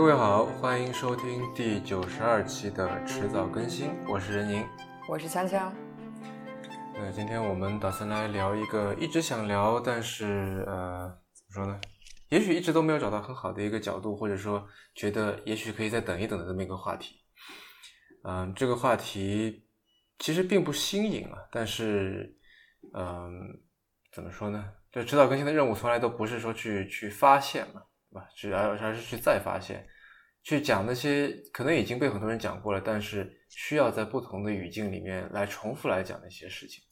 各位好，欢迎收听第九十二期的迟早更新，我是任宁，我是锵锵。那今天我们打算来聊一个一直想聊，但是呃，怎么说呢？也许一直都没有找到很好的一个角度，或者说觉得也许可以再等一等的这么一个话题。嗯，这个话题其实并不新颖啊，但是嗯，怎么说呢？就迟早更新的任务从来都不是说去去发现嘛。吧，主要还是去再发现，去讲那些可能已经被很多人讲过了，但是需要在不同的语境里面来重复来讲的一些事情。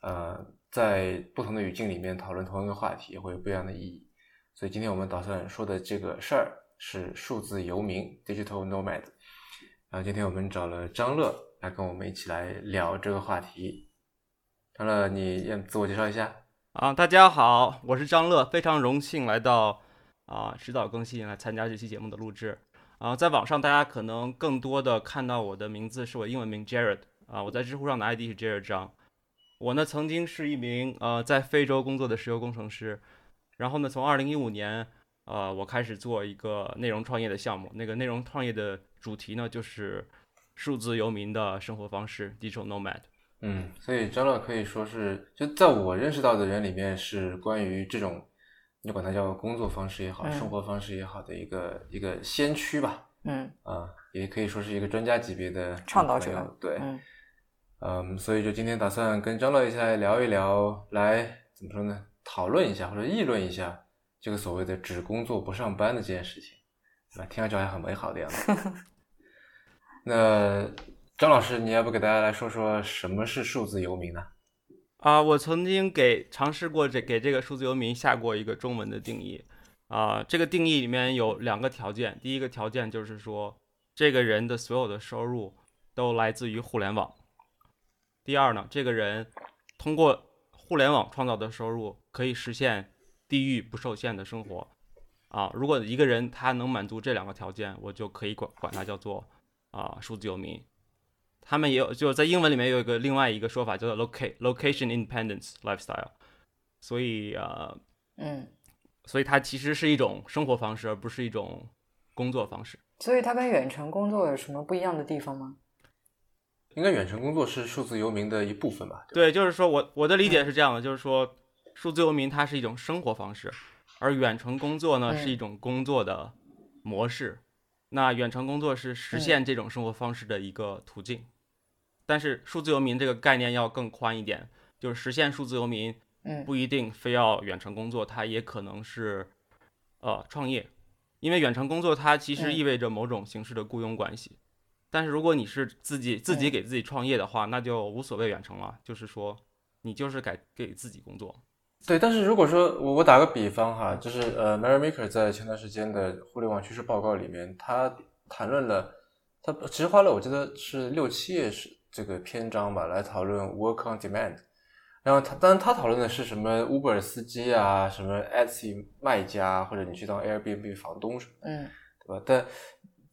呃，在不同的语境里面讨论同一个话题，会有不一样的意义。所以今天我们打算说的这个事儿是数字游民 （digital nomad）。然后今天我们找了张乐来跟我们一起来聊这个话题。张乐，你先自我介绍一下。啊，大家好，我是张乐，非常荣幸来到。啊，指导更新来参加这期节目的录制。啊，在网上大家可能更多的看到我的名字是我英文名 Jared。啊，我在知乎上的 ID 是 Jared 张。我呢曾经是一名呃在非洲工作的石油工程师。然后呢，从2015年，呃，我开始做一个内容创业的项目。那个内容创业的主题呢就是数字游民的生活方式 （Digital Nomad）。嗯，所以张乐可以说是就在我认识到的人里面是关于这种。你管它叫工作方式也好，生活方式也好的一个一个先驱吧，嗯啊，也可以说是一个专家级别的倡导者，对，嗯，所以就今天打算跟张乐一起来聊一聊，来怎么说呢？讨论一下或者议论一下这个所谓的只工作不上班的这件事情，对吧？听上去还很美好的样子。那张老师，你要不给大家来说说什么是数字游民呢？啊，啊我曾经给尝试过这给这个数字游民下过一个中文的定义，啊，这个定义里面有两个条件，第一个条件就是说，这个人的所有的收入都来自于互联网，第二呢，这个人通过互联网创造的收入可以实现地域不受限的生活，啊，如果一个人他能满足这两个条件，我就可以管管他叫做啊数字游民。他们也有，就在英文里面有一个另外一个说法叫做 location location independence lifestyle，所以呃，嗯，所以它其实是一种生活方式，而不是一种工作方式。所以它跟远程工作有什么不一样的地方吗？应该远程工作是数字游民的一部分吧？对，就是说我我的理解是这样的，就是说数字游民它是一种生活方式，而远程工作呢是一种工作的模式。那远程工作是实现这种生活方式的一个途径。但是数字游民这个概念要更宽一点，就是实现数字游民，不一定非要远程工作，它也可能是，呃，创业，因为远程工作它其实意味着某种形式的雇佣关系。但是如果你是自己自己给自己创业的话，那就无所谓远程了，就是说你就是给给自己工作。对，但是如果说我我打个比方哈，就是呃，Mary Maker 在前段时间的互联网趋势报告里面，他谈论了，他其实花了我记得是六七页是。这个篇章吧，来讨论 work on demand。然后他，当然他讨论的是什么 Uber 司机啊，什么 Etsy 卖家，或者你去当 Airbnb 房东什么，嗯，对吧？但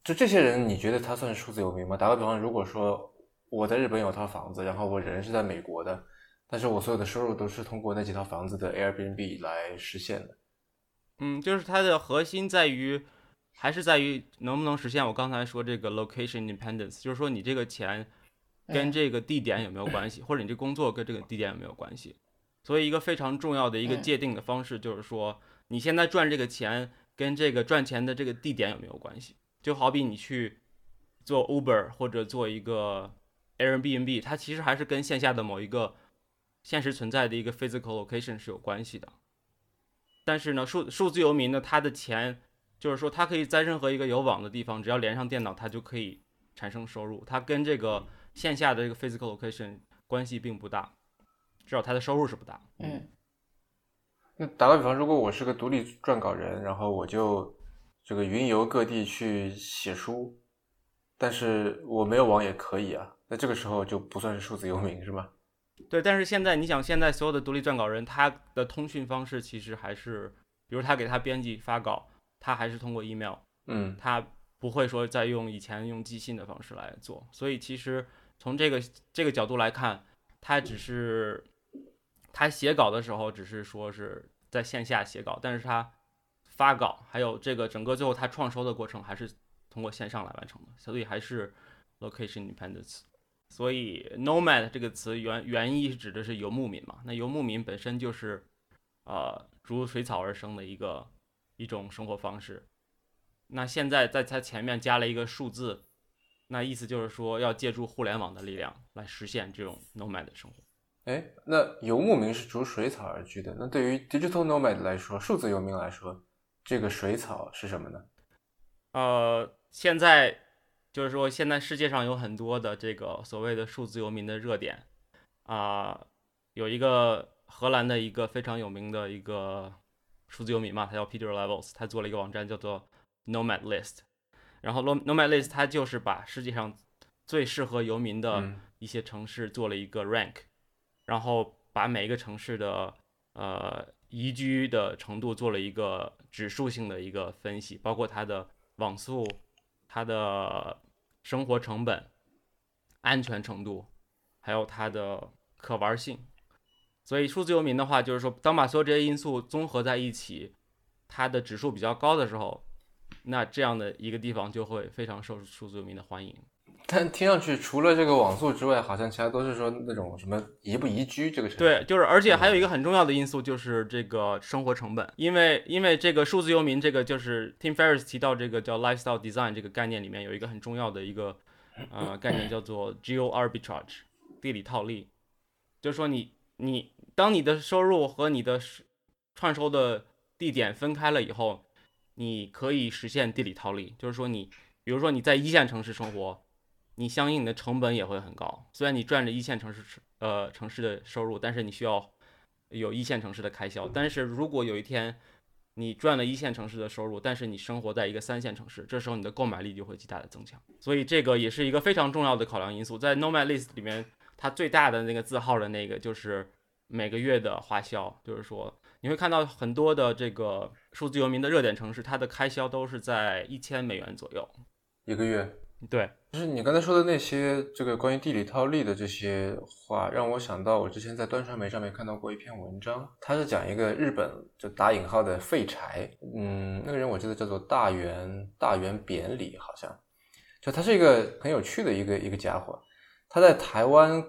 就这些人，你觉得他算是数字游民吗？打个比方，如果说我在日本有套房子，然后我人是在美国的，但是我所有的收入都是通过那几套房子的 Airbnb 来实现的。嗯，就是它的核心在于，还是在于能不能实现我刚才说这个 location independence，就是说你这个钱。跟这个地点有没有关系，或者你这工作跟这个地点有没有关系？所以一个非常重要的一个界定的方式就是说，你现在赚这个钱跟这个赚钱的这个地点有没有关系？就好比你去做 Uber 或者做一个 Airbnb，它其实还是跟线下的某一个现实存在的一个 physical location 是有关系的。但是呢，数数字游民呢，他的钱就是说，他可以在任何一个有网的地方，只要连上电脑，他就可以产生收入。他跟这个线下的这个 physical location 关系并不大，至少他的收入是不大。嗯，那打个比方，如果我是个独立撰稿人，然后我就这个云游各地去写书，但是我没有网也可以啊，那这个时候就不算是数字游民是吗？对，但是现在你想，现在所有的独立撰稿人，他的通讯方式其实还是，比如他给他编辑发稿，他还是通过 email，嗯，他不会说再用以前用寄信的方式来做，所以其实。从这个这个角度来看，他只是他写稿的时候，只是说是在线下写稿，但是他发稿，还有这个整个最后他创收的过程，还是通过线上来完成的，所以还是 location dependence。所以 nomad 这个词原原意指的是游牧民嘛？那游牧民本身就是呃逐水草而生的一个一种生活方式。那现在在它前面加了一个数字，那意思就是说要借助互联网的力量来实现这种 nomad 的生活。哎，那游牧民是逐水草而居的。那对于 digital nomad 来说，数字游民来说，这个水草是什么呢？呃，现在就是说，现在世界上有很多的这个所谓的数字游民的热点啊、有一个荷兰的一个非常有名的一个数字游民嘛，他叫 Peter Levels，他做了一个网站叫做 Nomad List，然后 Nom- Nomad List 它就是把世界上最适合游民的嗯一些城市做了一个 rank，然后把每一个城市的呃宜居的程度做了一个指数性的一个分析，包括它的网速、它的生活成本、安全程度，还有它的可玩性。所以数字游民的话，就是说，当把所有这些因素综合在一起，它的指数比较高的时候，那这样的一个地方就会非常受数字游民的欢迎。但听上去除了这个网速之外，好像其他都是说那种什么宜不宜居这个城市。对，就是而且还有一个很重要的因素就是这个生活成本，因为因为这个数字游民这个就是 Tim Ferriss 提到这个叫 lifestyle design 这个概念里面有一个很重要的一个呃概念叫做 geo arbitrage 地理套利，就是说你你当你的收入和你的收创收的地点分开了以后，你可以实现地理套利，就是说你比如说你在一线城市生活，你相应的成本也会很高。虽然你赚着一线城市呃城市的收入，但是你需要有一线城市的开销。但是如果有一天你赚了一线城市的收入，但是你生活在一个三线城市，这时候你的购买力就会极大的增强。所以这个也是一个非常重要的考量因素。在 Nomad List 里面，它最大的那个字号的那个就是每个月的花销，就是说你会看到很多的这个数字游民的热点城市，它的开销都是在一千美元左右。一个月。对，就是你刚才说的那些这个关于地理套利的这些话，让我想到我之前在端传媒上面看到过一篇文章，它是讲一个日本就打引号的废柴，嗯，那个人我记得叫做大原大原扁里，好像，就他是一个很有趣的一个一个家伙，他在台湾，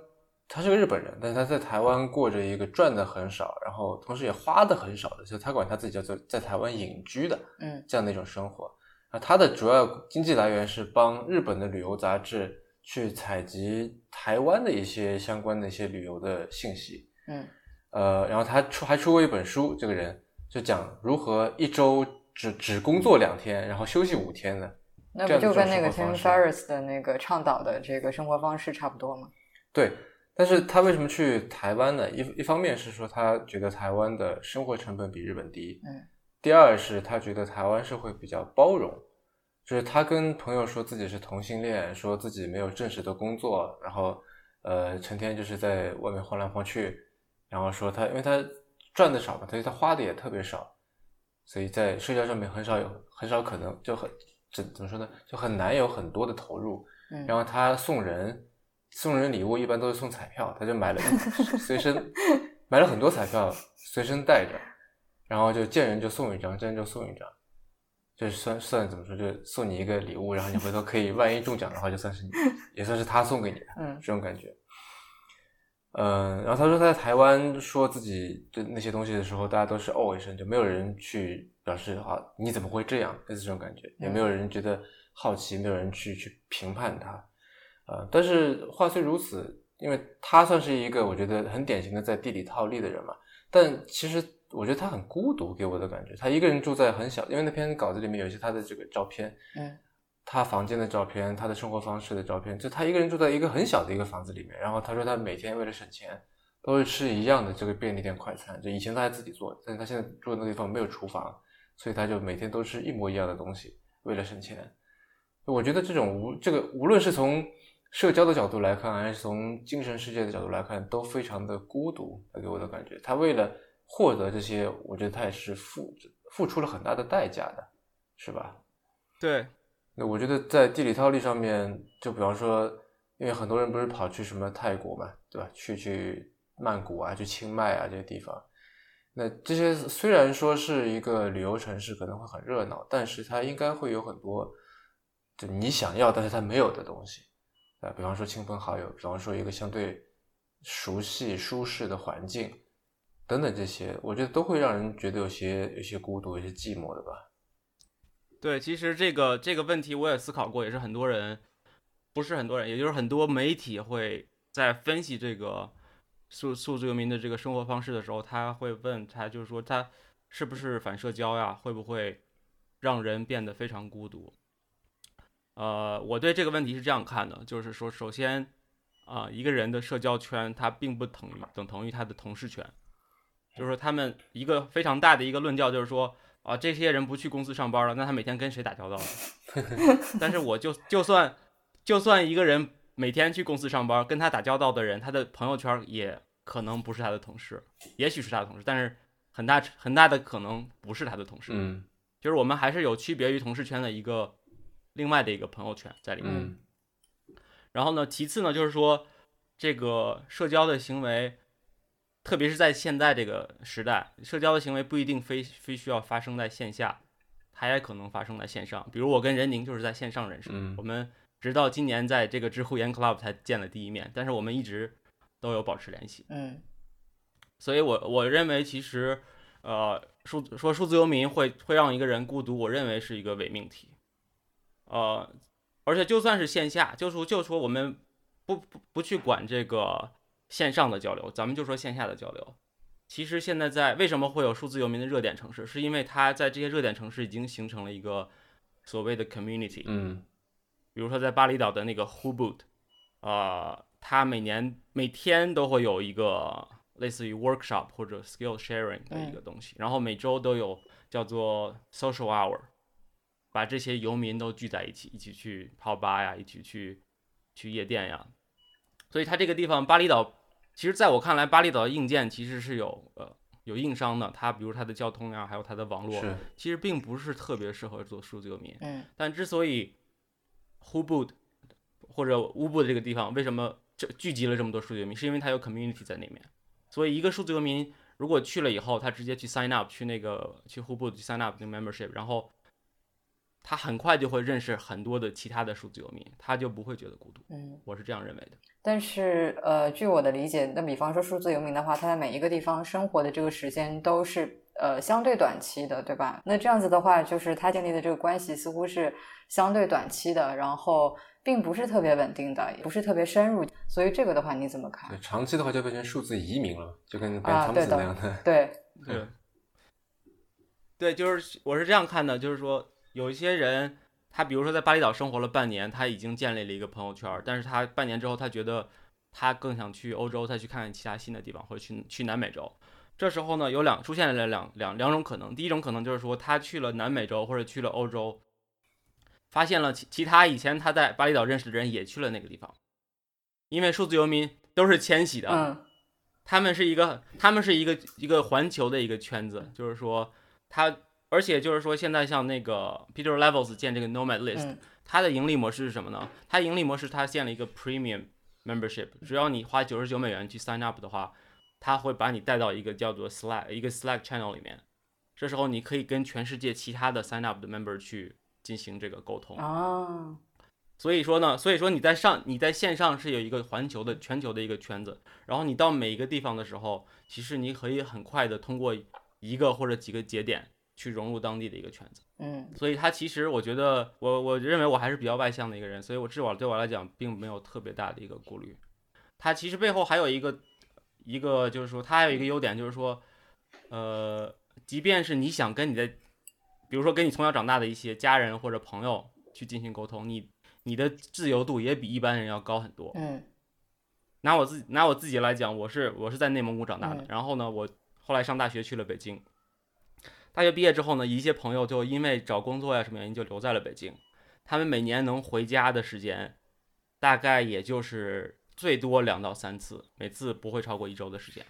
他是个日本人，但是他在台湾过着一个赚的很少，然后同时也花的很少的，就他管他自己叫做在台湾隐居的嗯这样的一种生活。啊，他的主要经济来源是帮日本的旅游杂志去采集台湾的一些相关的一些旅游的信息。嗯呃，然后他出还出过一本书，这个人就讲如何一周只只工作两天，然后休息五天的。那不就跟那个 Tim Ferriss 的那个倡导的这个生活方式差不多吗？对，但是他为什么去台湾呢？一一方面是说他觉得台湾的生活成本比日本低，嗯，第二是他觉得台湾社会比较包容，就是他跟朋友说自己是同性恋，说自己没有正式的工作，然后呃成天就是在外面晃来晃去，然后说他因为他赚的少嘛，所以他花的也特别少，所以在社交上面很少有很少可能就很怎怎么说呢，就很难有很多的投入。嗯然后他送人送人礼物一般都是送彩票，他就买了随身买了很多彩票随身带着，然后就见人就送一张，见人就送一张，就是算算怎么说，就送你一个礼物，然后你回头可以万一中奖的话，就算是你也算是他送给你的嗯这种感觉。嗯，然后他说他在台湾说自己的那些东西的时候，大家都是哦一声，就没有人去表示啊你怎么会这样，类似这种感觉，也没有人觉得好奇，没有人去去评判他。呃，但是话虽如此，因为他算是一个我觉得很典型的在地里套利的人嘛，但其实我觉得他很孤独，给我的感觉，他一个人住在很小，因为那篇稿子里面有一些他的这个照片，嗯他房间的照片，他的生活方式的照片，就他一个人住在一个很小的一个房子里面，然后他说他每天为了省钱，都是吃一样的这个便利店快餐，就以前他还自己做，但是他现在住的那个地方没有厨房，所以他就每天都吃一模一样的东西，为了省钱。我觉得这种无这个无论是从社交的角度来看，还是从精神世界的角度来看，都非常的孤独，他给我的感觉。他为了获得这些，我觉得他也是付付出了很大的代价的，是吧？对，那我觉得在地理套利上面，就比方说，因为很多人不是跑去什么泰国嘛，对吧？去去曼谷啊，去清迈啊这些地方，那这些虽然说是一个旅游城市，可能会很热闹，但是它应该会有很多就你想要但是它没有的东西啊，比方说亲朋好友，比方说一个相对熟悉舒适的环境等等这些，我觉得都会让人觉得有些有些孤独、有些寂寞的吧。对，其实这个这个问题我也思考过，也是很多人，不是很多人，也就是很多媒体会在分析这个。数数字游民的这个生活方式的时候，他会问他，就是说他是不是反社交呀？会不会让人变得非常孤独？呃，我对这个问题是这样看的，就是说，首先啊，一个人的社交圈，它并不等于等同于他的同事圈，就是说，他们一个非常大的一个论调就是说，啊，这些人不去公司上班了，那他每天跟谁打交道？但是我就就算就算一个人。每天去公司上班，跟他打交道的人，他的朋友圈也可能不是他的同事，也许是他的同事，但是很大很大的可能不是他的同事。嗯，就是我们还是有区别于同事圈的一个另外的一个朋友圈在里面。然后呢，其次呢，就是说这个社交的行为，特别是在现在这个时代，社交的行为不一定非非需要发生在线下，它也可能发生在线上。比如我跟任宁就是在线上认识的，我们。直到今年在这个知乎研 club 才见了第一面，但是我们一直都有保持联系。嗯，所以我我认为其实，呃，数说数字游民会会让一个人孤独，我认为是一个伪命题。呃，而且就算是线下，就说就说我们不不不去管这个线上的交流，咱们就说线下的交流。其实现在在为什么会有数字游民的热点城市，是因为它在这些热点城市已经形成了一个所谓的 community。嗯。比如说在巴厘岛的那个 Hubud，呃，它每年每天都会有一个类似于 workshop 或者 skill sharing 的一个东西，然后每周都有叫做 social hour，把这些游民都聚在一起，一起去泡吧呀，一起去去夜店呀。所以它这个地方巴厘岛，其实在我看来，巴厘岛的硬件其实是有呃有硬伤的，它比如它的交通呀，还有它的网络，其实并不是特别适合做数字游民。嗯，但之所以 Hubud 或者乌布的这个地方，为什么这聚集了这么多数字游民？是因为它有 community 在那边。所以一个数字游民如果去了以后，他直接去 sign up 去那个去 Hubud 去 sign up 那个 membership，然后他很快就会认识很多的其他的数字游民，他就不会觉得孤独。嗯，我是这样认为的。但是呃，据我的理解，那比方说数字游民的话，他在每一个地方生活的这个时间都是呃相对短期的，对吧？那这样子的话，就是他建立的这个关系似乎是。相对短期的，然后并不是特别稳定的，也不是特别深入，所以这个的话你怎么看？长期的话就变成数字移民了，就跟跟他们那样的。对对对，就是我是这样看的，就是说有一些人，他比如说在巴厘岛生活了半年，他已经建立了一个朋友圈，但是他半年之后，他觉得他更想去欧洲，再去看看其他新的地方，或者去去南美洲。这时候呢，有两出现了两两两种可能，第一种可能就是说他去了南美洲或者去了欧洲。发现了其其他以前他在巴厘岛认识的人也去了那个地方，因为数字游民都是迁徙的，嗯，他们是一个他们是一个一个环球的一个圈子，就是说他，而且就是说现在像那个 Peter Levels 建这个 Nomad List，它的盈利模式是什么呢？它盈利模式它建了一个 Premium Membership，只要你花九十九美元去 Sign Up 的话，它会把你带到一个叫做 Slack 一个 Slack Channel 里面，这时候你可以跟全世界其他的 Sign Up 的 Member 去。进行这个沟通啊，所以说呢，所以说你在上你在线上是有一个环球的全球的一个圈子，然后你到每一个地方的时候，其实你可以很快的通过一个或者几个节点去融入当地的一个圈子。嗯，所以他其实我觉得我我认为我还是比较外向的一个人，所以我至少对我来讲并没有特别大的一个顾虑。他其实背后还有一个一个就是说他还有一个优点就是说，呃，即便是你想跟你的比如说，跟你从小长大的一些家人或者朋友去进行沟通，你你的自由度也比一般人要高很多。嗯，拿我自己拿我自己来讲，我是我是在内蒙古长大的，然后呢，我后来上大学去了北京。大学毕业之后呢，一些朋友就因为找工作呀什么原因就留在了北京。他们每年能回家的时间，大概也就是最多两到三次，每次不会超过一周的时间。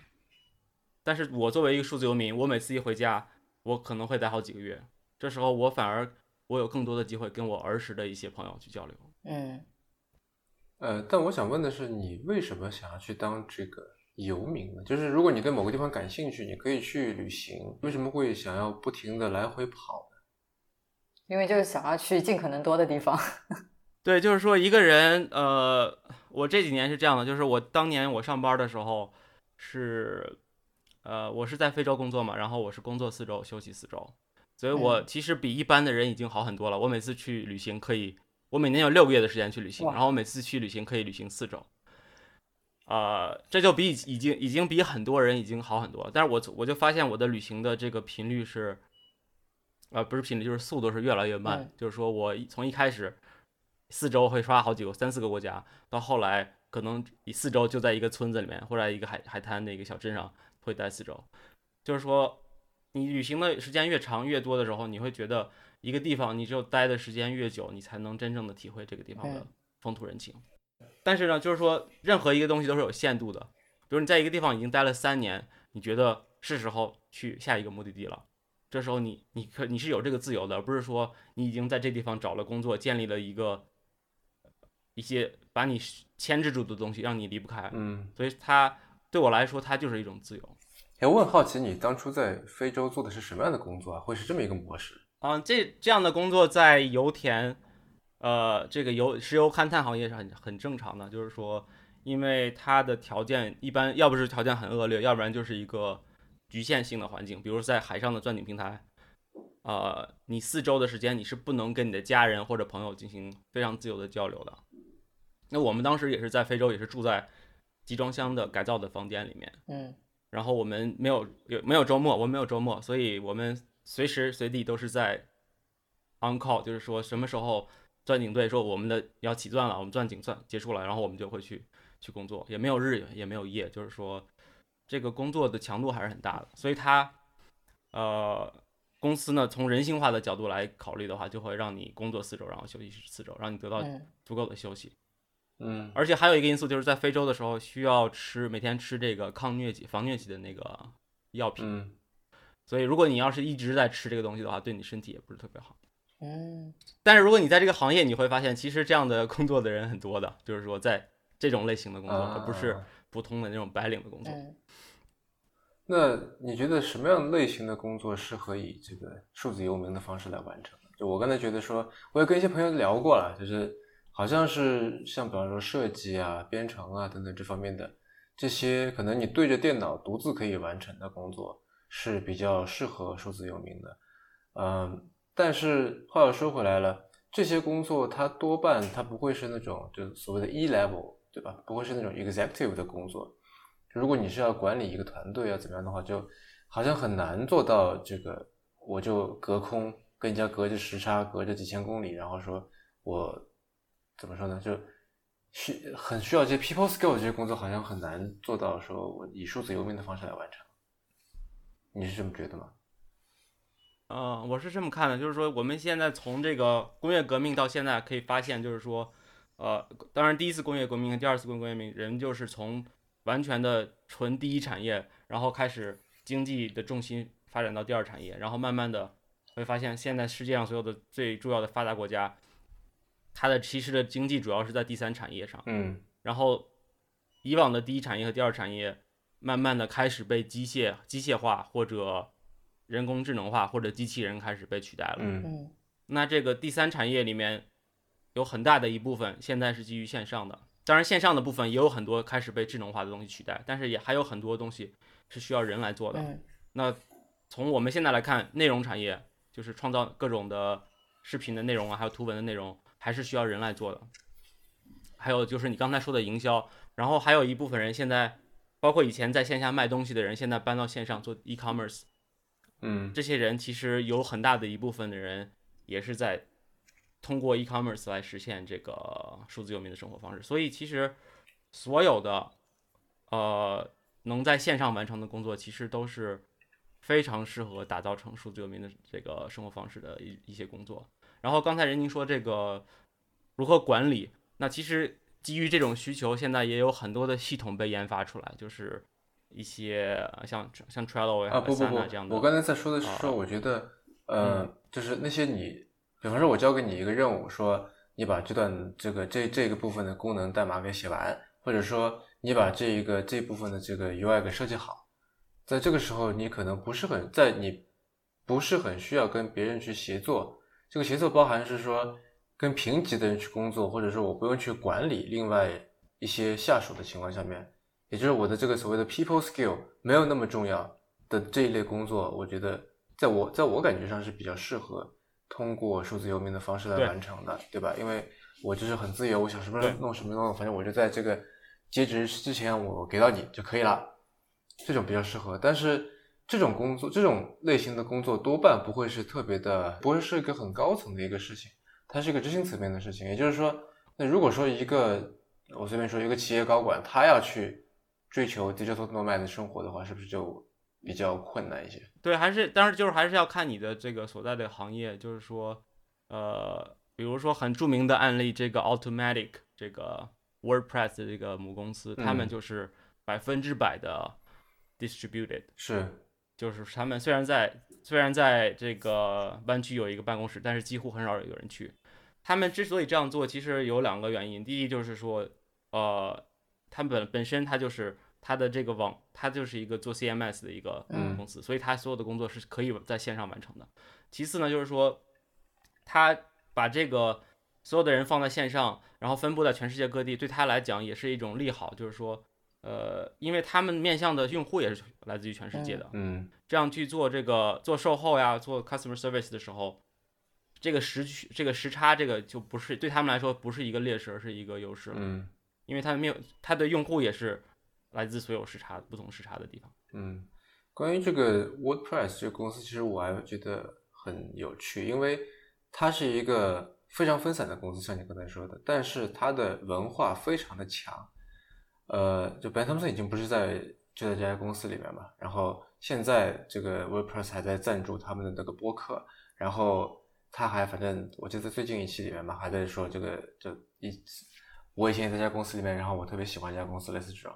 但是我作为一个数字游民，我每次一回家，我可能会待好几个月。这时候我反而我有更多的机会跟我儿时的一些朋友去交流。嗯，呃，但我想问的是，你为什么想要去当这个游民呢？就是如果你对某个地方感兴趣，你可以去旅行，为什么会想要不停的来回跑呢？因为就是想要去尽可能多的地方。对，就是说一个人，呃，我这几年是这样的，就是我当年我上班的时候是，呃，我是在非洲工作嘛，然后我是工作四周，休息四周，所以我其实比一般的人已经好很多了。我每次去旅行可以，我每年有六个月的时间去旅行，然后我每次去旅行可以旅行四周。呃，这就比已经已经比很多人已经好很多了，但是我我就发现我的旅行的这个频率是，呃，不是频率，就是速度是越来越慢。就是说我从一开始四周会刷好几个、三四个国家，到后来可能以四周就在一个村子里面或者一个海海滩的一个小镇上会待四周。就是说，你旅行的时间越长越多的时候，你会觉得一个地方你只有待的时间越久，你才能真正的体会这个地方的风土人情。但是呢，就是说，任何一个东西都是有限度的。比如你在一个地方已经待了三年，你觉得是时候去下一个目的地了。这时候你，你可你是有这个自由的，而不是说你已经在这地方找了工作，建立了一个一些把你牵制住的东西，让你离不开。嗯，所以它对我来说，它就是一种自由。哎，我很好奇，你当初在非洲做的是什么样的工作啊？会是这么一个模式？嗯，这这样的工作在油田。呃，这个油石油勘探行业是很很正常的，就是说，因为它的条件一般，要不是条件很恶劣，要不然就是一个局限性的环境。比如在海上的钻井平台，呃，你四周的时间你是不能跟你的家人或者朋友进行非常自由的交流的。那我们当时也是在非洲，也是住在集装箱的改造的房间里面，嗯，然后我们没有有没有周末，我们没有周末，所以我们随时随地都是在 on call，就是说什么时候。钻井队说我们的要起钻了，我们钻井钻结束了，然后我们就会去去工作，也没有日也没有夜，就是说这个工作的强度还是很大的。所以他呃公司呢从人性化的角度来考虑的话，就会让你工作四周，然后休息四周，让你得到足够的休息。嗯，而且还有一个因素就是在非洲的时候需要吃每天吃这个抗疟疾、防疟疾的那个药品，所以如果你要是一直在吃这个东西的话，对你身体也不是特别好。嗯，但是如果你在这个行业，你会发现其实这样的工作的人很多的，就是说在这种类型的工作，而不是普通的那种白领的工作。那你觉得什么样类型的工作适合以这个数字游民的方式来完成？就我刚才觉得说，我也跟一些朋友聊过了，就是好像是像比方说设计啊、编程啊等等这方面的这些，可能你对着电脑独自可以完成的工作是比较适合数字游民的，嗯。但是话又说回来了，这些工作它多半它不会是那种就所谓的 E level，对吧？不会是那种 executive 的工作。如果你是要管理一个团队要怎么样的话，就好像很难做到这个。我就隔空跟人家隔着时差，隔着几千公里，然后说我怎么说呢？就需很需要这些 people skill 这些工作，好像很难做到说我以数字游民的方式来完成。你是这么觉得吗？嗯，我是这么看的，就是说我们现在从这个工业革命到现在可以发现，就是说，呃，当然第一次工业革命和第二次工业革命，人就是从完全的纯第一产业，然后开始经济的重心发展到第二产业，然后慢慢的会发现，现在世界上所有的最重要的发达国家，它的其实的经济主要是在第三产业上，嗯，然后以往的第一产业和第二产业，慢慢的开始被机械机械化或者人工智能化或者机器人开始被取代了。嗯，那这个第三产业里面有很大的一部分现在是基于线上的，当然线上的部分也有很多开始被智能化的东西取代，但是也还有很多东西是需要人来做的。那从我们现在来看，内容产业就是创造各种的视频的内容啊，还有图文的内容，还是需要人来做的。还有就是你刚才说的营销，然后还有一部分人现在，包括以前在线下卖东西的人，现在搬到线上做 e-commerce。嗯，这些人其实有很大的一部分的人也是在通过 e-commerce 来实现这个数字游民的生活方式。所以其实所有的呃能在线上完成的工作，其实都是非常适合打造成数字游民的这个生活方式的一一些工作。然后刚才任宁说这个如何管理，那其实基于这种需求，现在也有很多的系统被研发出来，就是。一些像像 Trello 啊不不不，这样的。我刚才在说的是说，我觉得，呃，就是那些你，比方说，我交给你一个任务，说你把这段这个这这个部分的功能代码给写完，或者说你把这一个这部分的这个 UI 给设计好，在这个时候你可能不是很在你不是很需要跟别人去协作，这个协作包含是说跟平级的人去工作，或者说我不用去管理另外一些下属的情况下面，也就是我的这个所谓的 people skill 没有那么重要的这一类工作，我觉得在我在我感觉上是比较适合通过数字游民的方式来完成的，对吧？因为我就是很自由，我想什么时候弄什么弄，反正我就在这个截止日之前我给到你就可以了，这种比较适合。但是这种工作，这种类型的工作多半不会是特别的，不会是一个很高层的一个事情，它是一个执行层面的事情。也就是说，那如果说一个我随便说一个企业高管，他要去追求 digital nomad 的生活的话，是不是就比较困难一些？对，还是当然就是还是要看你的这个所在的行业，就是说，呃，比如说很著名的案例，这个 Automatic 这个 WordPress 的这个母公司，他们嗯就是百分之百的 distributed，是，就是他们虽然在虽然在这个湾区有一个办公室，但是几乎很少有人去。他们之所以这样做，其实有两个原因。第一就是说，呃，他们本本身它就是它的这个网，它就是一个做 CMS 的一个嗯。公司，所以它所有的工作是可以在线上完成的。其次呢，就是说，他把这个所有的人放在线上，然后分布在全世界各地，对他来讲也是一种利好，就是说，呃，因为他们面向的用户也是来自于全世界的，嗯。这样去做这个做售后呀，做 customer service 的时候，这个时区这个时差这个就不是对他们来说不是一个劣势，而是一个优势了，嗯因为他们没有他的用户也是来自所有时差不同时差的地方。嗯。关于这个 WordPress 这个公司，其实我还觉得很有趣，因为它是一个非常分散的公司，像你刚才说的，但是它的文化非常的强。呃，就 Ben Thompson 已经不是在就在这家公司里面嘛，然后现在这个 WordPress 还在赞助他们的那个播客，然后他还反正我记得最近一期里面嘛，还在说这个就一我以前也在一家公司里面，然后我特别喜欢一家公司，类似这种，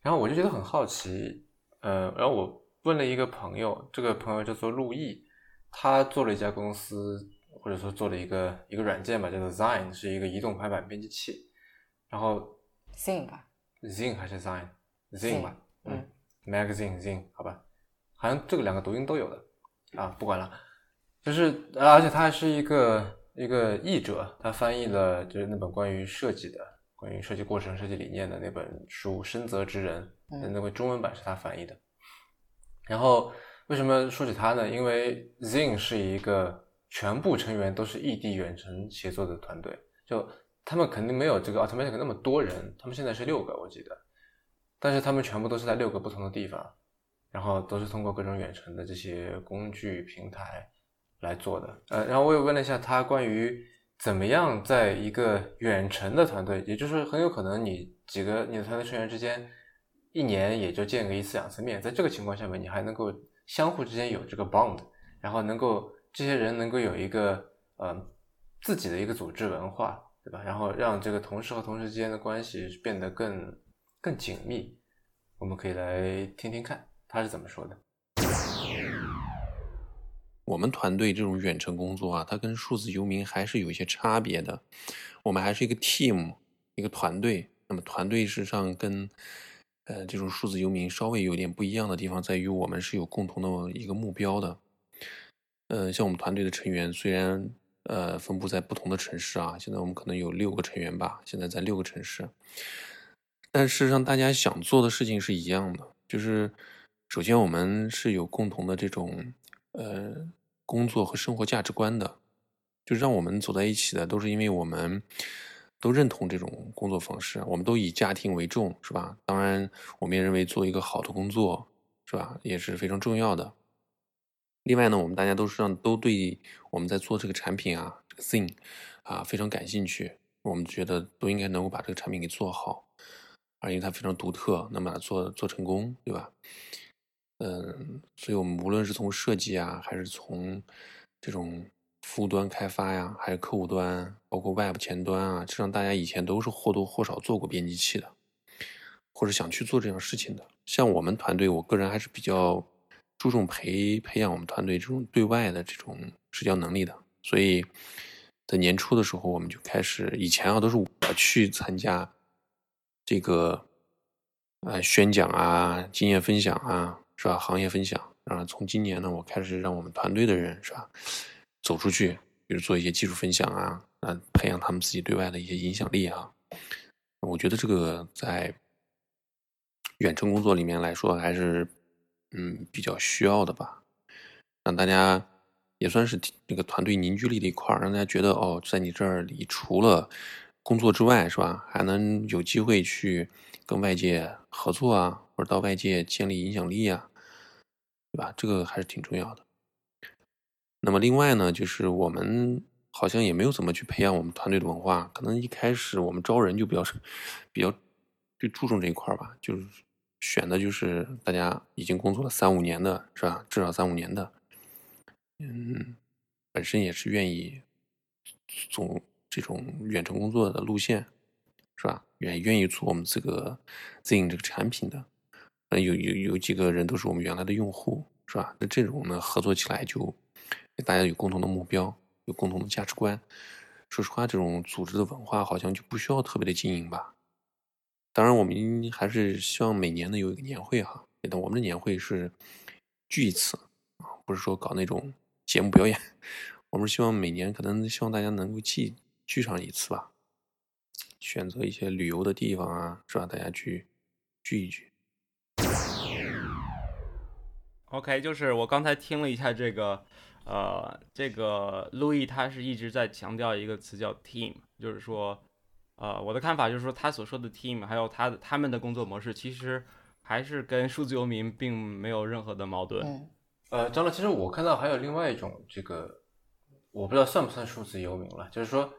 然后我就觉得很好奇，呃，然后我问了一个朋友，这个朋友叫做陆毅，他做了一家公司，或者说做了一个一个软件吧，叫做 Zine，是一个移动排版编辑器，然后 Zing 吧，Zine 还是 Zine，Zine 吧，嗯嗯，Magazine Zine 好吧，好像这个两个读音都有的啊，不管了，就是呃而且它还是一个一个译者，他翻译了就是那本关于设计的、关于设计过程、设计理念的那本书《深泽之人》，嗯那个中文版是他翻译的。然后为什么说起他呢？因为 Zing 是一个全部成员都是异地远程协作的团队，就他们肯定没有这个 Automatic 那么多人，他们现在是六个，我记得，但是他们全部都是在六个不同的地方，然后都是通过各种远程的这些工具平台来做的。呃，然后我也问了一下他关于怎么样在一个远程的团队，也就是很有可能你几个你的团队成员之间一年也就见个一次两次面，在这个情况下面，你还能够相互之间有这个 bond，然后能够这些人能够有一个呃自己的一个组织文化，对吧？然后让这个同事和同事之间的关系变得更更紧密。我们可以来听听看他是怎么说的。我们团队这种远程工作啊，它跟数字游民还是有一些差别的。我们还是一个 team，一个团队。那么团队事实上跟呃这种数字游民稍微有点不一样的地方，在于我们是有共同的一个目标的。呃，像我们团队的成员虽然呃分布在不同的城市啊，现在我们可能有六个成员吧，现在在六个城市，但事实上大家想做的事情是一样的，就是首先我们是有共同的这种呃工作和生活价值观的，就让我们走在一起的都是因为我们都认同这种工作方式，我们都以家庭为重，是吧？当然，我们也认为做一个好的工作，是吧，也是非常重要的。另外呢，我们大家都是让都对我们在做这个产品啊，这个 thing 啊非常感兴趣，我们觉得都应该能够把这个产品给做好，而且它非常独特，能把它做做成功，对吧？嗯，所以我们无论是从设计啊，还是从这种服务端开发呀，还是客户端，包括 Web 前端啊，实际上大家以前都是或多或少做过编辑器的，或者想去做这样事情的。像我们团队，我个人还是比较注重培培养我们团队这种对外的这种社交能力的，所以在年初的时候，我们就开始，以前啊都是我去参加这个呃宣讲啊、经验分享啊，是吧？行业分享。然后从今年呢，我开始让我们团队的人，是吧，走出去，比如做一些技术分享啊，啊，培养他们自己对外的一些影响力啊。我觉得这个在远程工作里面来说，还是嗯比较需要的吧，让大家也算是那个团队凝聚力的一块儿，让大家觉得哦，在你这里除了工作之外，是吧，还能有机会去跟外界合作啊，或者到外界建立影响力啊，对吧？这个还是挺重要的。那么另外呢，就是我们好像也没有怎么去培养我们团队的文化，可能一开始我们招人就比较比较就注重这一块儿吧，就是选的就是大家已经工作了三五年的，是吧？至少三五年的，嗯，本身也是愿意走这种远程工作的路线，是吧？愿愿意做我们这个 Zing 这个产品的，有有有几个人都是我们原来的用户，是吧？那这种呢，合作起来就。大家有共同的目标，有共同的价值观。说实话，这种组织的文化好像就不需要特别的经营吧。当然，我们还是希望每年呢有一个年会哈。但我们的年会是聚一次啊，不是说搞那种节目表演。我们是希望每年可能希望大家能够聚聚上一次吧，选择一些旅游的地方啊，是吧？大家去聚一聚。OK，就是我刚才听了一下这个。呃，这个路易他是一直在强调一个词叫 team，就是说，呃，我的看法就是说，他所说的 team，还有他的他们的工作模式，其实还是跟数字游民并没有任何的矛盾。呃，张乐，其实我看到还有另外一种这个，我不知道算不算数字游民了，就是说，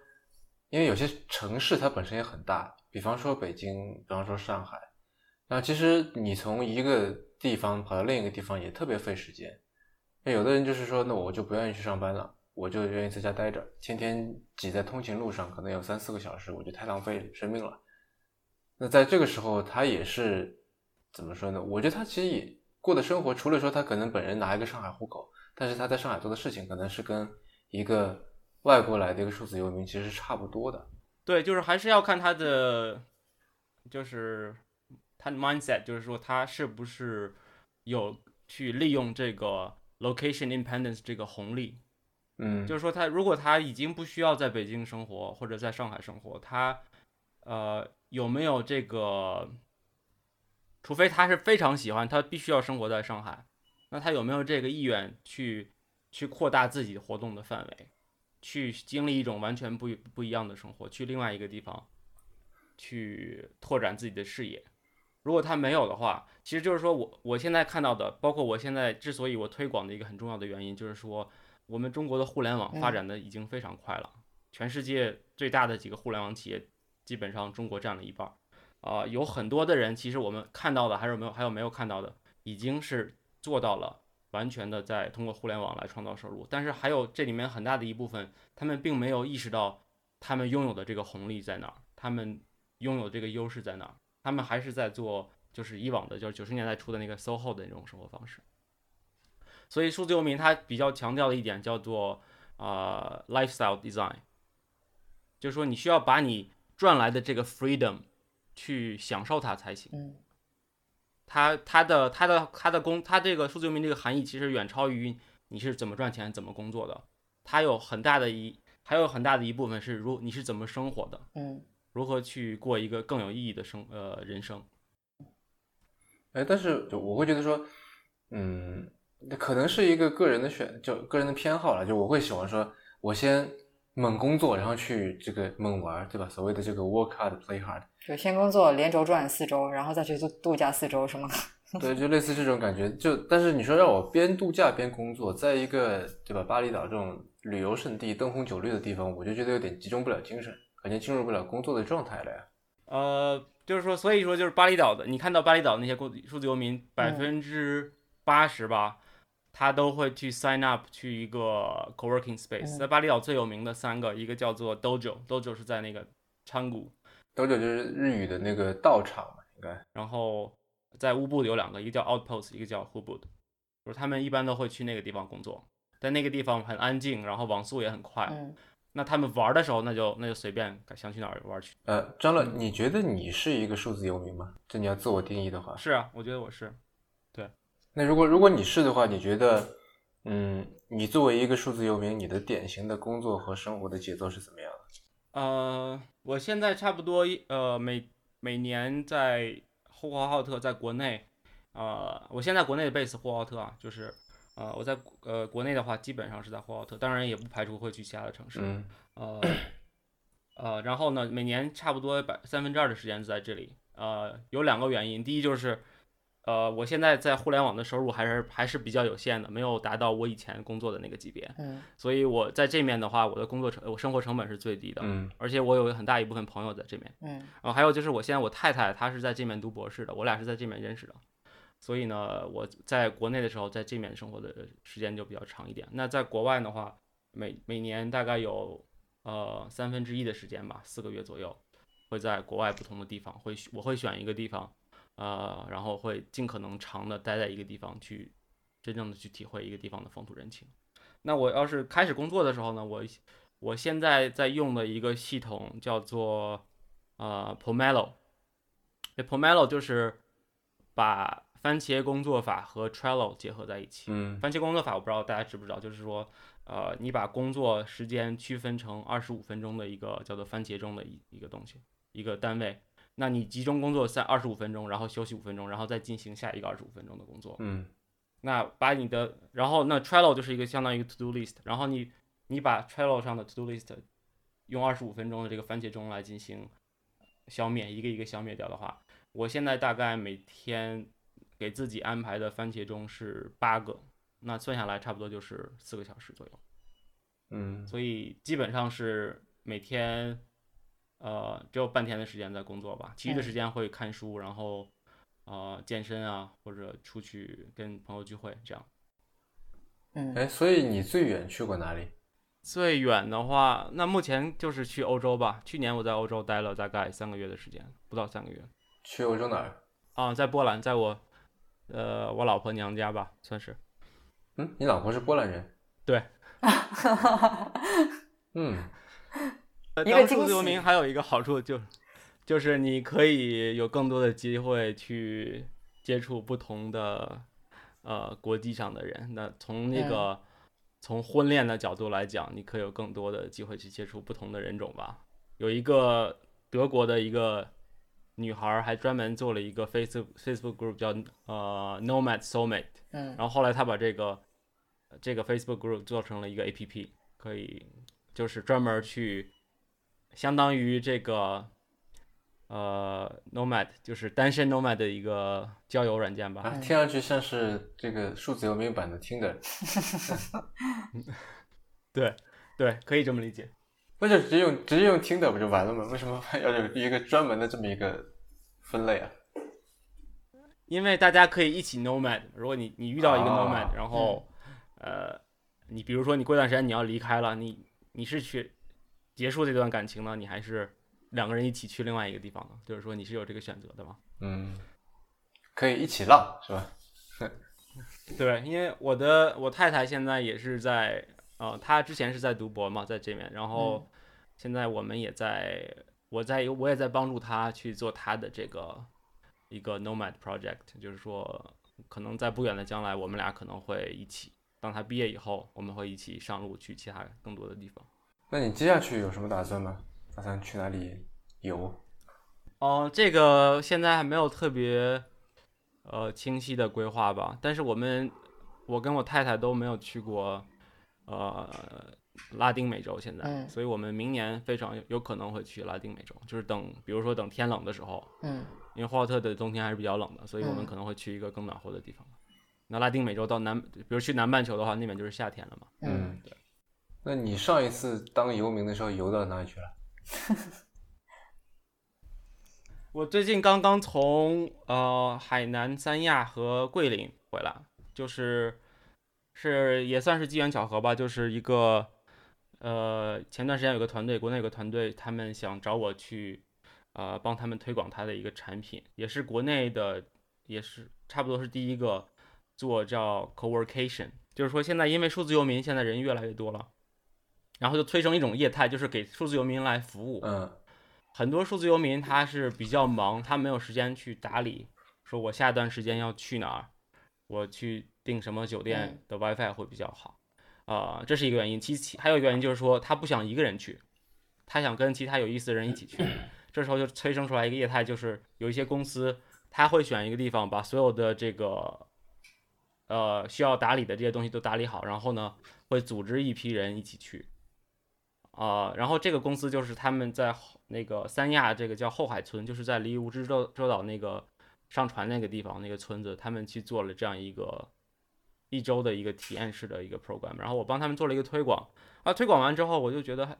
因为有些城市它本身也很大，比方说北京，比方说上海，那其实你从一个地方跑到另一个地方也特别费时间。那有的人就是说，那我就不愿意去上班了，我就愿意在家待着，天天挤在通勤路上，可能有三四个小时，我觉得太浪费生命了。那在这个时候，他也是怎么说呢？我觉得他其实也过的生活，除了说他可能本人拿一个上海户口，但是他在上海做的事情，可能是跟一个外国来的一个数字游民其实是差不多的。对，就是还是要看他的，就是他的 mindset，就是说他是不是有去利用这个。location independence 这个红利，嗯，就是说他如果他已经不需要在北京生活或者在上海生活，他呃有没有这个？除非他是非常喜欢，他必须要生活在上海，那他有没有这个意愿去去扩大自己活动的范围，去经历一种完全不不一样的生活，去另外一个地方去拓展自己的视野？如果他没有的话，其实就是说我我现在看到的，包括我现在之所以我推广的一个很重要的原因，就是说我们中国的互联网发展的已经非常快了，全世界最大的几个互联网企业基本上中国占了一半儿，啊，有很多的人其实我们看到的还是没有还有没有看到的，已经是做到了完全的在通过互联网来创造收入，但是还有这里面很大的一部分，他们并没有意识到他们拥有的这个红利在哪儿，他们拥有这个优势在哪儿。他们还是在做，就是以往的，就是九十年代初的那个 SOHO 的那种生活方式。所以数字游民他比较强调的一点叫做啊 lifestyle design，就是说你需要把你赚来的这个 freedom 去享受它才行。嗯。他他的他的他的工他这个数字游民这个含义其实远超于你是怎么赚钱怎么工作的，它有很大的一还有很大的一部分是如你是怎么生活的。嗯。如何去过一个更有意义的生呃人生？哎，但是就我会觉得说，嗯，可能是一个个人的选，就个人的偏好了。就我会喜欢说，我先猛工作，然后去这个猛玩，对吧？所谓的这个 work hard play hard。就先工作连轴转四周，然后再去度度假四周，是吗？对，就类似这种感觉。就但是你说让我边度假边工作，在一个对吧巴厘岛这种旅游胜地、灯红酒绿的地方，我就觉得有点集中不了精神。感觉进入不了工作的状态了呀。呃，就是说，所以说，就是巴厘岛的，你看到巴厘岛那些数数字游民，百分之八十吧，他都会去 sign up 去一个 co-working space。在巴厘岛最有名的三个，一个叫做 dojo，dojo 是在那个昌谷，dojo 就是日语的那个道场嘛，应该。然后在乌布有两个，一个叫 outpost，一个叫 hubud，就是他们一般都会去那个地方工作，在那个地方很安静，然后网速也很快。那他们玩的时候，那就那就随便想去哪儿玩去。呃，张乐，你觉得你是一个数字游民吗？这你要自我定义的话，是啊，我觉得我是。对那如果如果你是的话，你觉得，嗯，你作为一个数字游民，你的典型的工作和生活的节奏是怎么样的？呃，我现在差不多呃每每年在呼和浩特，在国内，呃，我现在国内的 base 呼和浩特啊，就是呃我在呃国内的话，基本上是在呼和浩特，当然也不排除会去其他的城市。嗯呃呃，然后呢，每年差不多百三分之二的时间在这里。呃，有两个原因，第一就是，呃，我现在在互联网的收入还是还是比较有限的，没有达到我以前工作的那个级别，嗯所以我在这面的话，我的工作成我生活成本是最低的，嗯而且我有很大一部分朋友在这面。嗯然后还有就是我现在我太太她是在这面读博士的，我俩是在这面认识的，所以呢，我在国内的时候在这面生活的时间就比较长一点。那在国外的话，每每年大概有呃三分之一的时间吧，四个月左右，会在国外不同的地方，会我会选一个地方，呃，然后会尽可能长的待在一个地方去，真正的去体会一个地方的风土人情。那我要是开始工作的时候呢，我我现在在用的一个系统叫做呃 Pomelo，这 Pomelo 就是把番茄工作法和 Trello 结合在一起。嗯番茄工作法我不知道大家知不知道，就是说，呃，你把工作时间区分成二十五分钟的一个叫做番茄钟的一一个东西，一个单位。那你集中工作在二十五分钟，然后休息五分钟，然后再进行下一个二十五分钟的工作。嗯那把你的，然后那 Trello 就是一个相当于一个 to do list，然后你你把 Trello 上的 to do list 用二十五分钟的这个番茄钟来进行消灭，一个一个消灭掉的话，我现在大概每天给自己安排的番茄钟是八个，那算下来差不多就是四个小时左右，嗯所以基本上是每天呃只有半天的时间在工作吧，其余的时间会看书，然后呃健身啊，或者出去跟朋友聚会这样。嗯哎，所以你最远去过哪里？最远的话，那目前就是去欧洲吧。去年我在欧洲待了大概三个月的时间，不到三个月去欧洲哪儿？啊，在波兰，在我呃我老婆娘家吧，算是。嗯，你老婆是波兰人？对。嗯呃一个惊当数字游喜民还有一个好处就就是你可以有更多的机会去接触不同的呃国际上的人。那从那个、从婚恋的角度来讲，你可以有更多的机会去接触不同的人种吧。有一个德国的一个女孩儿还专门做了一个 Facebook Facebook group 叫呃 Nomad Soulmate，嗯然后后来她把这个这个 Facebook group 做成了一个 APP，可以就是专门去相当于这个呃 Nomad，就是单身 Nomad 的一个交友软件吧。啊，听上去像是这个数字游民版的 Tinder，对对，可以这么理解。那就直接用直接用 Tinder 不就完了吗？为什么要有一个专门的这么一个分类啊？因为大家可以一起 nomad。如果你你遇到一个哦 nomad，、然后呃，你比如说你过段时间你要离开了，你你是去结束这段感情呢，你还是两个人一起去另外一个地方呢？就是说你是有这个选择的吗？嗯，可以一起浪是吧？对，因为我的我太太现在也是在呃，他之前是在读博嘛，在这边，然后现在我们也在，我在我也在帮助他去做他的这个一个 nomad project，就是说可能在不远的将来，我们俩可能会一起，当他毕业以后，我们会一起上路去其他更多的地方。那你接下去有什么打算吗？打算去哪里游？哦，这个现在还没有特别呃清晰的规划吧，但是我们我跟我太太都没有去过呃拉丁美洲，现在，嗯所以我们明年非常有有可能会去拉丁美洲，就是等比如说等天冷的时候，嗯因为霍尔特的冬天还是比较冷的，所以我们嗯可能会去一个更暖和的地方。那拉丁美洲到南，比如去南半球的话，那边就是夏天了嘛。嗯，对。那你上一次当游民的时候游到哪里去了？我最近刚刚从呃海南三亚和桂林回来，就是是也算是机缘巧合吧，就是一个呃前段时间有个团队，国内有个团队，他们想找我去呃帮他们推广他的一个产品，也是国内的，也是差不多是第一个做叫 co-workation，就是说现在因为数字游民，现在人越来越多了。然后就催生一种业态，就是给数字游民来服务。嗯很多数字游民他是比较忙，他没有时间去打理，说我下一段时间要去哪儿，我去订什么酒店的 WiFi 会比较好，啊、这是一个原因。其其还有一个原因就是说他不想一个人去，他想跟其他有意思的人一起去。这时候就催生出来一个业态，就是有一些公司他会选一个地方，把所有的这个呃需要打理的这些东西都打理好，然后呢会组织一批人一起去。啊、然后这个公司就是他们在那个三亚这个叫后海村，就是在离蜈支洲洲岛那个上船那个地方那个村子，他们去做了这样一个一周的一个体验式的一个 program，然后我帮他们做了一个推广啊，推广完之后我就觉得还，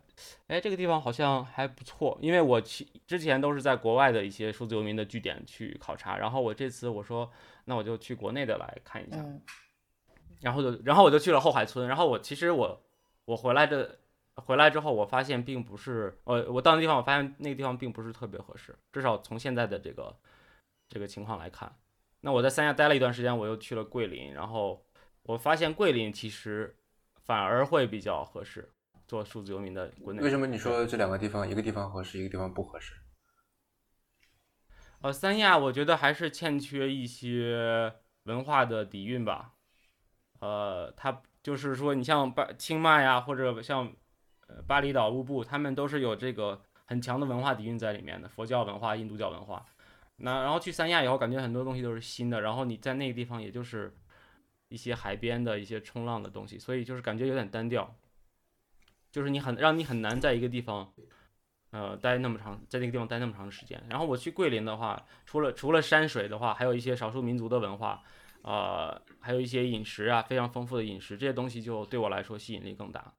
哎，这个地方好像还不错，因为我去之前都是在国外的一些数字游民的据点去考察，然后我这次我说那我就去国内的来看一下，嗯。然后就然后我就去了后海村，然后我其实我我回来的回来之后，我发现并不是呃我到那地方，我发现那个地方并不是特别合适，至少从现在的这个这个情况来看。那我在三亚待了一段时间，我又去了桂林，然后我发现桂林其实反而会比较合适做数字游民的国内。为什么你说这两个地方一个地方合适，一个地方不合适？呃，三亚我觉得还是欠缺一些文化的底蕴吧。呃，它就是说，你像巴清迈呀，或者像呃巴厘岛、乌布，他们都是有这个很强的文化底蕴在里面的，佛教文化、印度教文化。那然后去三亚以后，感觉很多东西都是新的，然后你在那个地方也就是一些海边的一些冲浪的东西，所以就是感觉有点单调，就是你很让你很难在一个地方。呃，待那么长，在那个地方待那么长时间。然后我去桂林的话，除了除了山水的话，还有一些少数民族的文化，呃，还有一些饮食啊，非常丰富的饮食，这些东西就对我来说吸引力更大。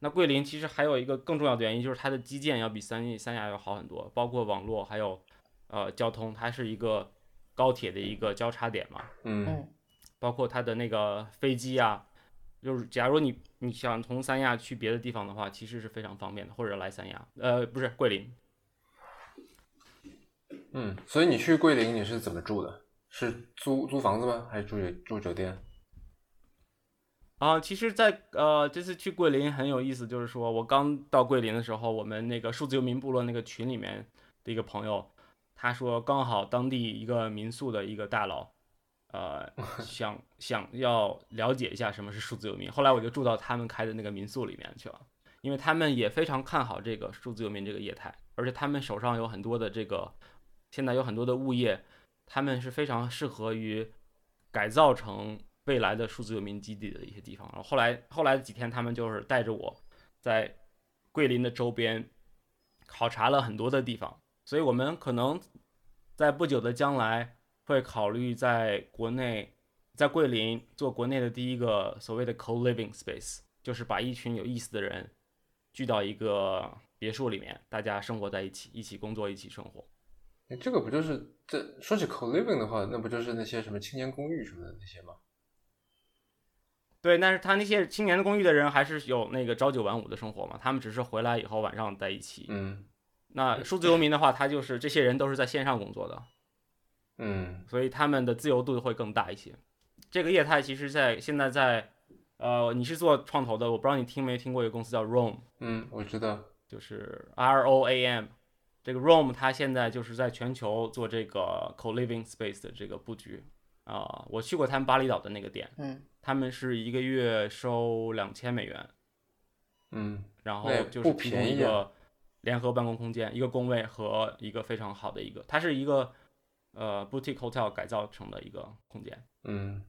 那桂林其实还有一个更重要的原因，就是它的基建要比三三亚要好很多，包括网络还有呃交通，它是一个高铁的一个交叉点嘛，嗯嗯包括它的那个飞机啊，就是假如你你想从三亚去别的地方的话，其实是非常方便的，或者来三亚，呃，不是桂林，嗯，所以你去桂林你是怎么住的？是租租房子吗？还是住酒住酒店？啊，其实在，呃这次去桂林很有意思，就是说我刚到桂林的时候，我们那个数字游民部落那个群里面的一个朋友，他说刚好当地一个民宿的一个大佬，呃，想想要了解一下什么是数字游民，后来我就住到他们开的那个民宿里面去了，因为他们也非常看好这个数字游民这个业态，而且他们手上有很多的这个，现在有很多的物业，他们是非常适合于改造成未来的数字游民基地的一些地方。然后后来后来几天，他们就是带着我在桂林的周边考察了很多的地方，所以我们可能在不久的将来会考虑在国内，在桂林做国内的第一个所谓的 co-living space，就是把一群有意思的人聚到一个别墅里面，大家生活在一起，一起工作，一起生活。诶这个不就是这说起 co living 的话，那不就是那些什么青年公寓什么的那些吗？对，但是他那些青年公寓的人还是有那个朝九晚五的生活嘛，他们只是回来以后晚上在一起。嗯那数字游民的话，他就是这些人都是在线上工作的，嗯。所以他们的自由度会更大一些。这个业态其实在现在在，呃，你是做创投的，我不知道你听没听过一个公司叫 Roam，嗯，我知道。就是 R O A M，这个 Roam 它现在就是在全球做这个 co-living space 的这个布局。啊、我去过他们巴厘岛的那个店，嗯。他们是一个月收两千美元，嗯。然后就是提供便宜啊一个联合办公空间，一个工位和一个非常好的一个，它是一个呃 boutique hotel 改造成的一个空间。嗯，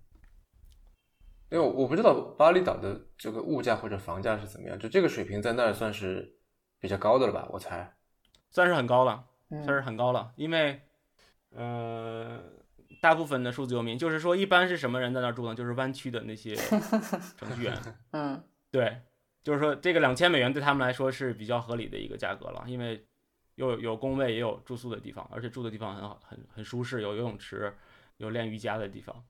因为我我不知道巴厘岛的这个物价或者房价是怎么样，就这个水平在那儿算是比较高的了吧？我猜。算是很高了，算是嗯很高了，因为呃，大部分的数字游民，就是说一般是什么人在那儿住呢？就是湾区的那些程序员，嗯对，就是说这个两千美元对他们来说是比较合理的一个价格了，因为有有工位，也有住宿的地方，而且住的地方很好，很很舒适，有游泳池，有练瑜伽的地方。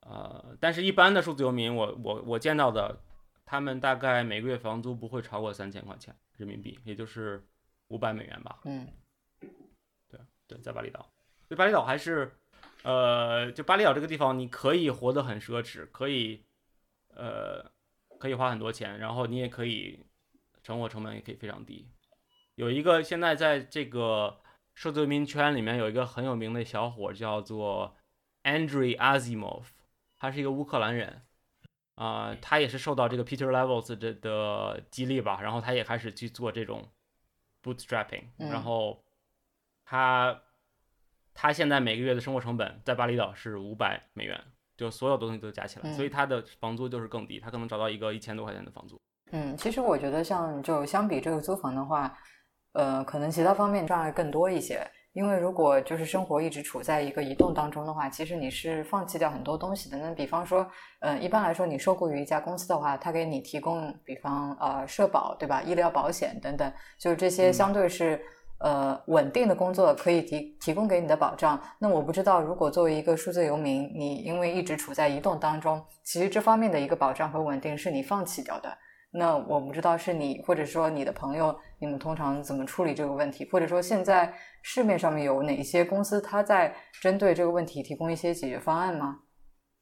呃，但是一般的数字游民，我我我见到的，他们大概每个月房租不会超过三千块钱人民币，也就是五百美元吧。嗯对，在巴厘岛，对巴厘岛还是，呃，就巴厘岛这个地方，你可以活得很奢侈，可以，呃，可以花很多钱，然后你也可以生活成本也可以非常低。有一个现在在这个数字游民圈里面有一个很有名的小伙叫做 Andrei Azimov，他是一个乌克兰人，啊、他也是受到这个 Peter Levels 的的激励吧，然后他也开始去做这种 bootstrapping，、嗯。然后他他现在每个月的生活成本在巴厘岛是五百美元，就所有东西都加起来，嗯所以他的房租就是更低，他可能找到一个一千多块钱的房租。嗯，其实我觉得像就相比这个租房的话，呃，可能其他方面障碍更多一些。因为如果就是生活一直处在一个移动当中的话，其实你是放弃掉很多东西的。那比方说，呃，一般来说你受雇于一家公司的话，它给你提供，比方呃社保对吧，医疗保险等等，就是这些嗯相对是、呃稳定的工作可以提提供给你的保障。那我不知道，如果作为一个数字游民，你因为一直处在移动当中，其实这方面的一个保障和稳定是你放弃掉的。那我不知道是你或者说你的朋友，你们通常怎么处理这个问题？或者说现在市面上面有哪些公司它在针对这个问题提供一些解决方案吗？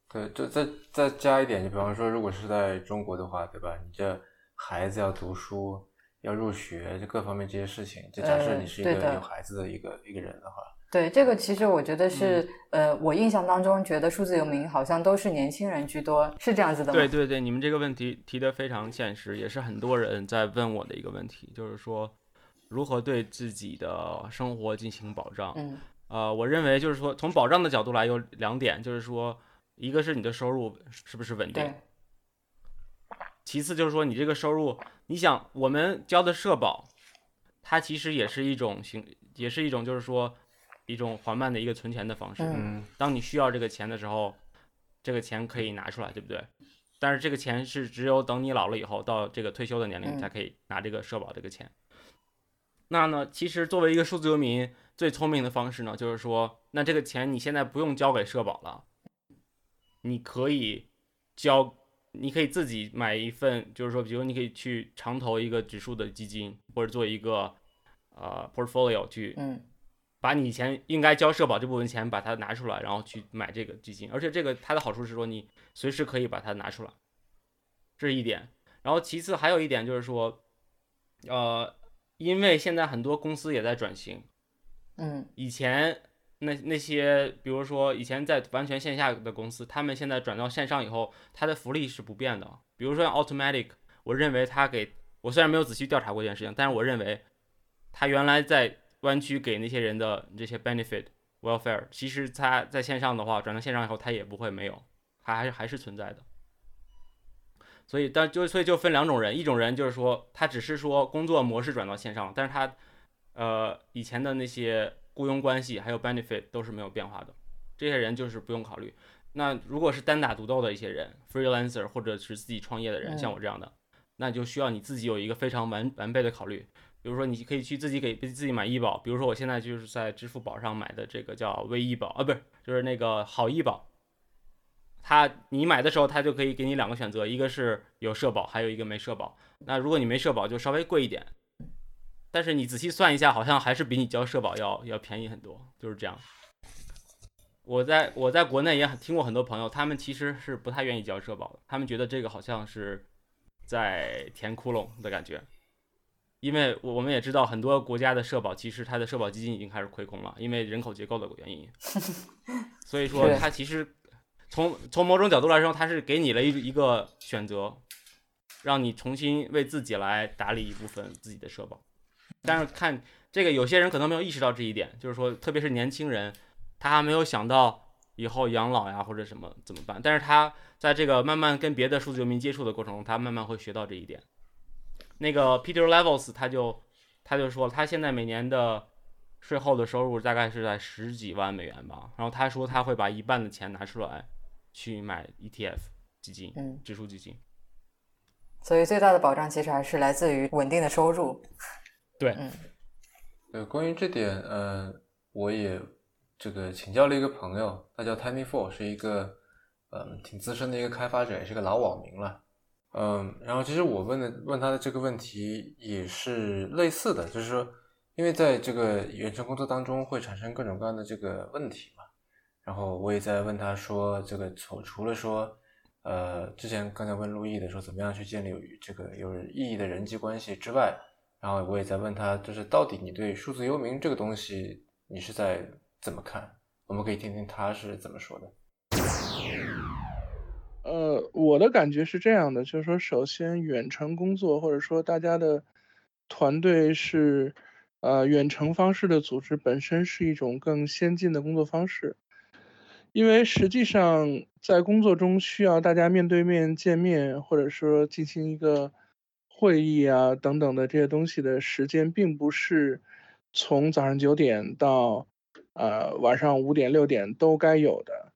对，就再再加一点，就比方说，如果是在中国的话，对吧？你这孩子要读书、要入学，就各方面这些事情，就假设呃你是一个有孩子的一个一个人的话，对这个，其实我觉得是，呃，我印象当中觉得数字游民好像都是年轻人居多，是这样子的吗？对对对，你们这个问题提得非常现实，也是很多人在问我的一个问题，就是说如何对自己的生活进行保障。嗯呃，我认为就是说从保障的角度来有两点，就是说一个是你的收入是不是稳定，，其次就是说你这个收入，你想我们交的社保，它其实也是一种形，也是一种就是说一种缓慢的一个存钱的方式。嗯嗯当你需要这个钱的时候，这个钱可以拿出来，对不对？但是这个钱是只有等你老了以后，到这个退休的年龄嗯才可以拿这个社保这个钱。那呢，其实作为一个数字游民，最聪明的方式呢，就是说，那这个钱你现在不用交给社保了，你可以交，你可以自己买一份，就是说，比如你可以去长投一个指数的基金，或者做一个呃 portfolio 去嗯。把你以前应该交社保这部分钱把它拿出来，然后去买这个基金，而且这个它的好处是说你随时可以把它拿出来，这是一点。然后其次还有一点就是说，呃，因为现在很多公司也在转型，嗯。以前那那些比如说以前在完全线下的公司，他们现在转到线上以后，它的福利是不变的。比如说像 Automatic，我认为他给我虽然没有仔细调查过这件事情，但是我认为他原来在湾区给那些人的这些 benefit welfare，其实他在线上的话，转到线上以后，他也不会没有，他还是还是存在的。所以，但就所以就分两种人，一种人就是说，他只是说工作模式转到线上，但是他呃以前的那些雇佣关系还有 benefit 都是没有变化的，这些人就是不用考虑。那如果是单打独斗的一些人，freelancer 或者是自己创业的人，嗯像我这样的，那就需要你自己有一个非常完完备的考虑。比如说，你可以去自己给自己买医保，比如说我现在就是在支付宝上买的这个叫微医保啊，不是，就是那个好医保。它你买的时候，它就可以给你两个选择，一个是有社保，还有一个没社保。那如果你没社保，就稍微贵一点，但是你仔细算一下，好像还是比你交社保要要便宜很多，就是这样。我在我在国内也很听过很多朋友，他们其实是不太愿意交社保的，他们觉得这个好像是在填窟窿的感觉。因为我我们也知道很多国家的社保，其实它的社保基金已经开始亏空了，因为人口结构的原因。所以说它其实从从某种角度来说，它是给你了一一个选择，让你重新为自己来打理一部分自己的社保。但是看这个，有些人可能没有意识到这一点，就是说，特别是年轻人，他还没有想到以后养老呀或者什么怎么办。但是他在这个慢慢跟别的数字游民接触的过程中，他慢慢会学到这一点。那个 Peter Levels 他就他就说，他现在每年的税后的收入大概是在十几万美元吧。然后他说他会把一半的钱拿出来去买 ETF 基金、嗯，指数基金。所以最大的保障其实还是来自于稳定的收入。对嗯呃，关于这点，呃，我也这个请教了一个朋友，他叫 Tiny Four，是一个嗯挺资深的一个开发者，也是个老网民了。嗯，然后其实我问的问他的这个问题也是类似的，就是说，因为在这个远程工作当中会产生各种各样的这个问题嘛，然后我也在问他说，这个除除了说呃，之前刚才问陆毅的说，怎么样去建立这个有意义的人际关系之外，然后我也在问他，就是到底你对数字游民这个东西，你是在怎么看？我们可以听听他是怎么说的。呃，我的感觉是这样的，就是说，首先远程工作或者说大家的团队是呃远程方式的组织本身是一种更先进的工作方式，因为实际上在工作中需要大家面对面见面，或者说进行一个会议啊等等的这些东西的时间，并不是从早上九点到呃晚上五点六点都该有的。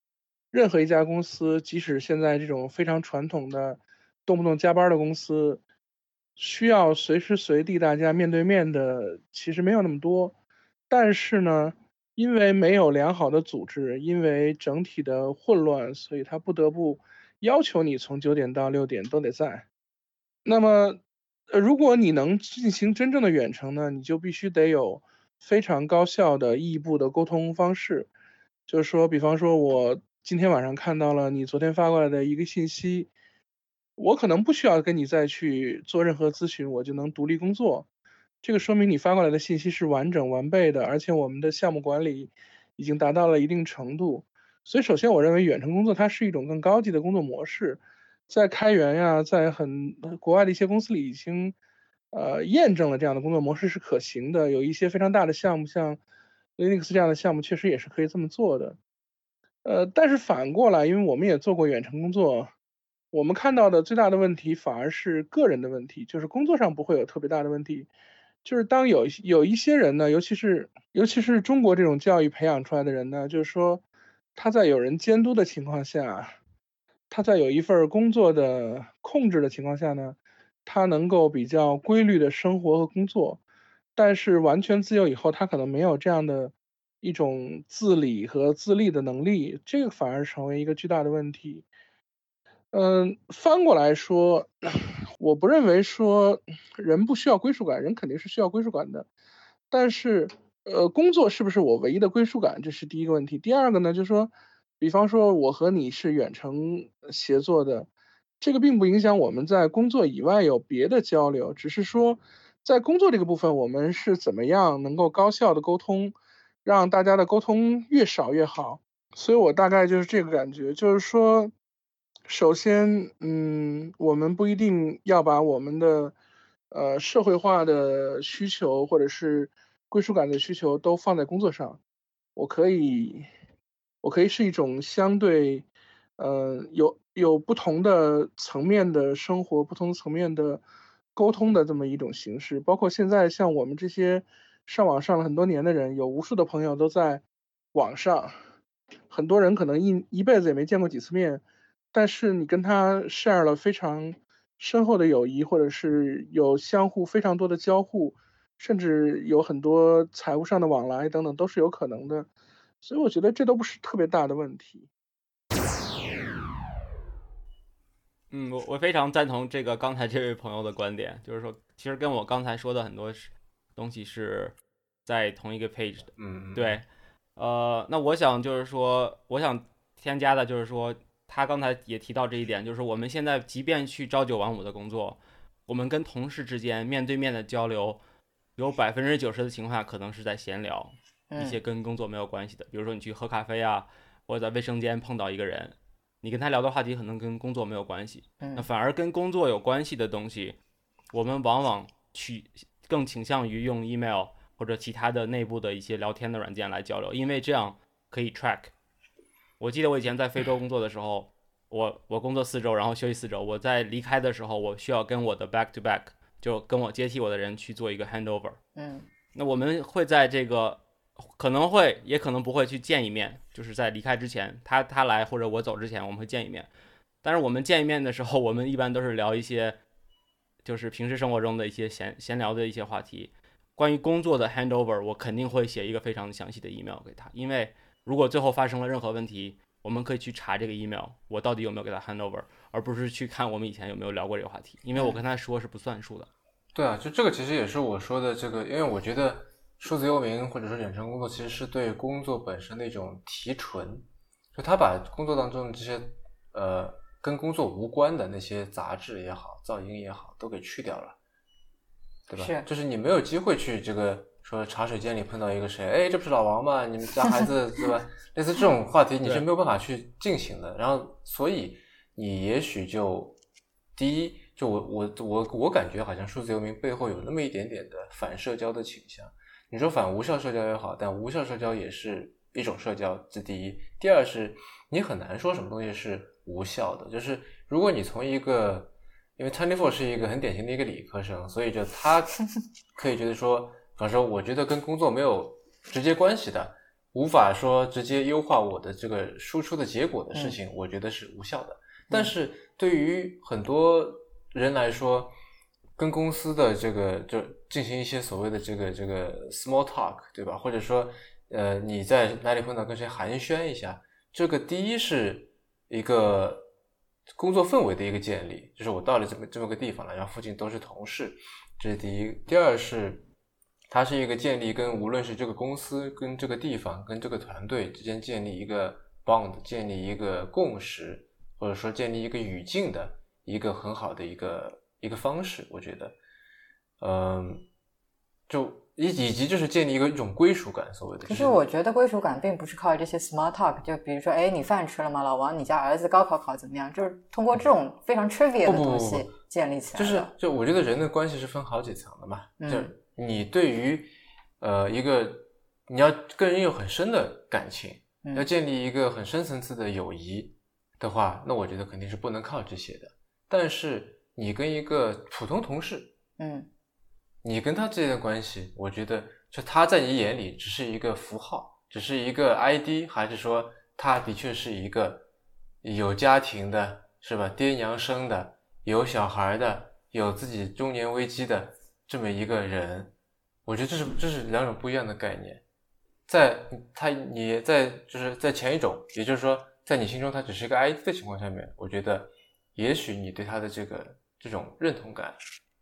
任何一家公司，即使现在这种非常传统的、动不动加班的公司，需要随时随地大家面对面的，其实没有那么多。但是呢，因为没有良好的组织，因为整体的混乱，所以他不得不要求你从九点到六点都得在。那么，呃，如果你能进行真正的远程呢，你就必须得有非常高效的异步的沟通方式。就是说，比方说我。今天晚上看到了你昨天发过来的一个信息，我可能不需要跟你再去做任何咨询，我就能独立工作。这个说明你发过来的信息是完整完备的，而且我们的项目管理已经达到了一定程度。所以，首先我认为远程工作它是一种更高级的工作模式，在开源呀，在很国外的一些公司里已经呃验证了这样的工作模式是可行的。有一些非常大的项目，像 Linux 这样的项目，确实也是可以这么做的。呃，但是反过来，因为我们也做过远程工作，我们看到的最大的问题反而是个人的问题，就是工作上不会有特别大的问题，就是当有有一些人呢，尤其是尤其是中国这种教育培养出来的人呢，就是说他在有人监督的情况下，他在有一份工作的控制的情况下呢，他能够比较规律的生活和工作，但是完全自由以后，他可能没有这样的。一种自理和自立的能力，这个反而成为一个巨大的问题。嗯，翻过来说，我不认为说人不需要归属感，人肯定是需要归属感的。但是，呃，工作是不是我唯一的归属感？这是第一个问题。第二个呢，就是说，比方说我和你是远程协作的，这个并不影响我们在工作以外有别的交流，只是说在工作这个部分，我们是怎么样能够高效的沟通。让大家的沟通越少越好，所以我大概就是这个感觉，就是说，首先，嗯，我们不一定要把我们的，呃，社会化的需求或者是归属感的需求都放在工作上，我可以，我可以是一种相对，呃，有有不同的层面的生活，不同层面的沟通的这么一种形式，包括现在像我们这些。上网上了很多年的人，有无数的朋友都在网上，很多人可能一一辈子也没见过几次面，但是你跟他 share 了非常深厚的友谊，或者是有相互非常多的交互，甚至有很多财务上的往来等等，都是有可能的。所以我觉得这都不是特别大的问题。嗯，我我非常赞同这个刚才这位朋友的观点，就是说，其实跟我刚才说的很多东西是在同一个 page 的，嗯，对，呃，那我想就是说，我想添加的就是说，他刚才也提到这一点，就是我们现在即便去朝九晚五的工作，我们跟同事之间面对面的交流，有百分之九十的情况下可能是在闲聊，一些跟工作没有关系的，比如说你去喝咖啡啊，或者在卫生间碰到一个人，你跟他聊的话题可能跟工作没有关系，那反而跟工作有关系的东西，我们往往去。更倾向于用 email 或者其他的内部的一些聊天的软件来交流，因为这样可以 track。我记得我以前在非洲工作的时候，我我工作四周，然后休息四周。我在离开的时候，我需要跟我的 back to back，就跟我接替我的人去做一个 handover。嗯，那我们会在这个可能会也可能不会去见一面，就是在离开之前，他他来或者我走之前，我们会见一面。但是我们见一面的时候，我们一般都是聊一些。就是平时生活中的一些闲闲聊的一些话题，关于工作的 handover，我肯定会写一个非常详细的 email 给他，因为如果最后发生了任何问题，我们可以去查这个 email，我到底有没有给他 handover，而不是去看我们以前有没有聊过这个话题，因为我跟他说是不算数的。对啊，就这个其实也是我说的这个，因为我觉得数字游民或者说远程工作其实是对工作本身的一种提纯，就他把工作当中的这些呃跟工作无关的那些杂质也好、噪音也好，都给去掉了，对吧？是就是你没有机会去这个说茶水间里碰到一个谁，哎，这不是老王吗？你们家孩子对吧？类似这种话题，你是没有办法去进行的。然后，所以你也许就第一，就我我我我感觉好像数字游民背后有那么一点点的反社交的倾向。你说反无效社交也好，但无效社交也是一种社交，这第一。第二是你很难说什么东西是无效的，就是如果你从一个，因为 Twenty Four 是一个很典型的一个理科生，所以就他 可以觉得说，比方说，我觉得跟工作没有直接关系的，无法说直接优化我的这个输出的结果的事情，我觉得是无效的。但是对于很多人来说，跟公司的这个就进行一些所谓的这个这个 small talk，对吧？或者说，呃，你在哪里碰到跟谁寒暄一下，这个第一是一个工作氛围的一个建立，就是我到了这么这么个地方了，然后附近都是同事，这是第一。第二是它是一个建立跟无论是这个公司、跟这个地方、跟这个团队之间建立一个 bond，建立一个共识，或者说建立一个语境的一个很好的一个一个方式，我觉得，嗯，就以以及就是建立一个一种归属感，所谓的。可是我觉得归属感并不是靠这些 small talk，就比如说，哎，你饭吃了吗？老王，你家儿子高考考怎么样？就是通过这种非常 trivial 的东西建立起来就是。就我觉得人的关系是分好几层的嘛，嗯就你对于呃一个你要跟人有很深的感情，嗯要建立一个很深层次的友谊的话，那我觉得肯定是不能靠这些的。但是你跟一个普通同事，嗯你跟他之间的关系，我觉得就他在你眼里只是一个符号，只是一个 ID，还是说他的确是一个有家庭的，是吧？爹娘生的，有小孩的，有自己中年危机的这么一个人，我觉得这是这是两种不一样的概念。在他你在就是在前一种，也就是说，在你心中他只是一个 ID 的情况下面，我觉得也许你对他的这个这种认同感。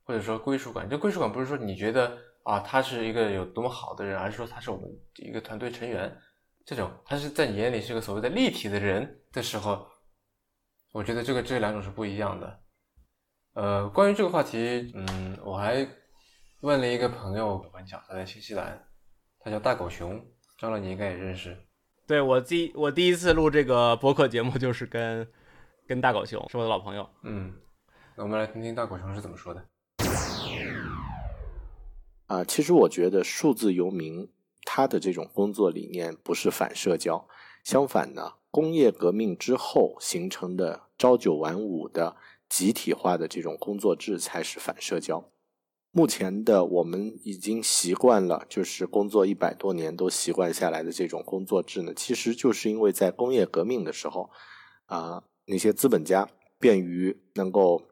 或者说归属感，这归属感不是说你觉得啊他是一个有多么好的人，而是说他是我们一个团队成员，这种他是在你眼里是个所谓的立体的人的时候，我觉得这个这两种是不一样的。呃，关于这个话题，嗯，我还问了一个朋友，玩角，他在新西兰，他叫大狗熊，张乐你应该也认识。对我第我第一次录这个播客节目就是跟跟大狗熊，是我的老朋友。嗯，那我们来听听大狗熊是怎么说的。啊，其实我觉得数字游民他的这种工作理念不是反社交，相反呢，工业革命之后形成的朝九晚五的集体化的这种工作制才是反社交。目前的我们已经习惯了，就是工作一百多年都习惯下来的这种工作制呢，其实就是因为在工业革命的时候，啊、那些资本家便于能够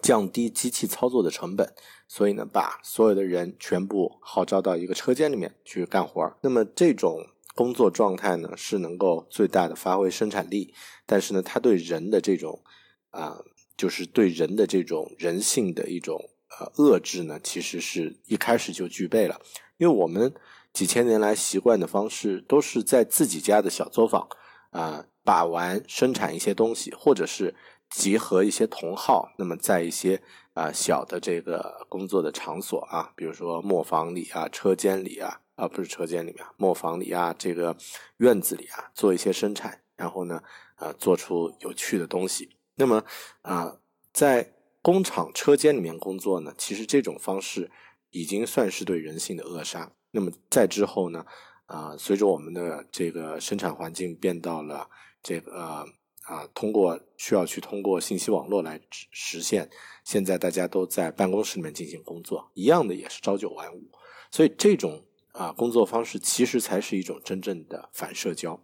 降低机器操作的成本，所以呢，把所有的人全部号召到一个车间里面去干活儿。那么这种工作状态呢，是能够最大的发挥生产力，但是呢，它对人的这种啊、就是对人的这种人性的一种呃遏制呢，其实是一开始就具备了。因为我们几千年来习惯的方式，都是在自己家的小作坊啊、把玩生产一些东西，或者是集合一些同好，那么在一些啊、小的这个工作的场所啊，比如说磨坊里啊、车间里啊，啊不是车间里面，磨坊里啊，这个院子里啊，做一些生产，然后呢，啊，做出有趣的东西。那么啊，在工厂车间里面工作呢，其实这种方式已经算是对人性的扼杀。那么再之后呢，啊，随着我们的这个生产环境变到了这个啊，通过需要去通过信息网络来实实现，现在大家都在办公室里面进行工作，一样的也是朝九晚五，所以这种啊工作方式其实才是一种真正的反社交。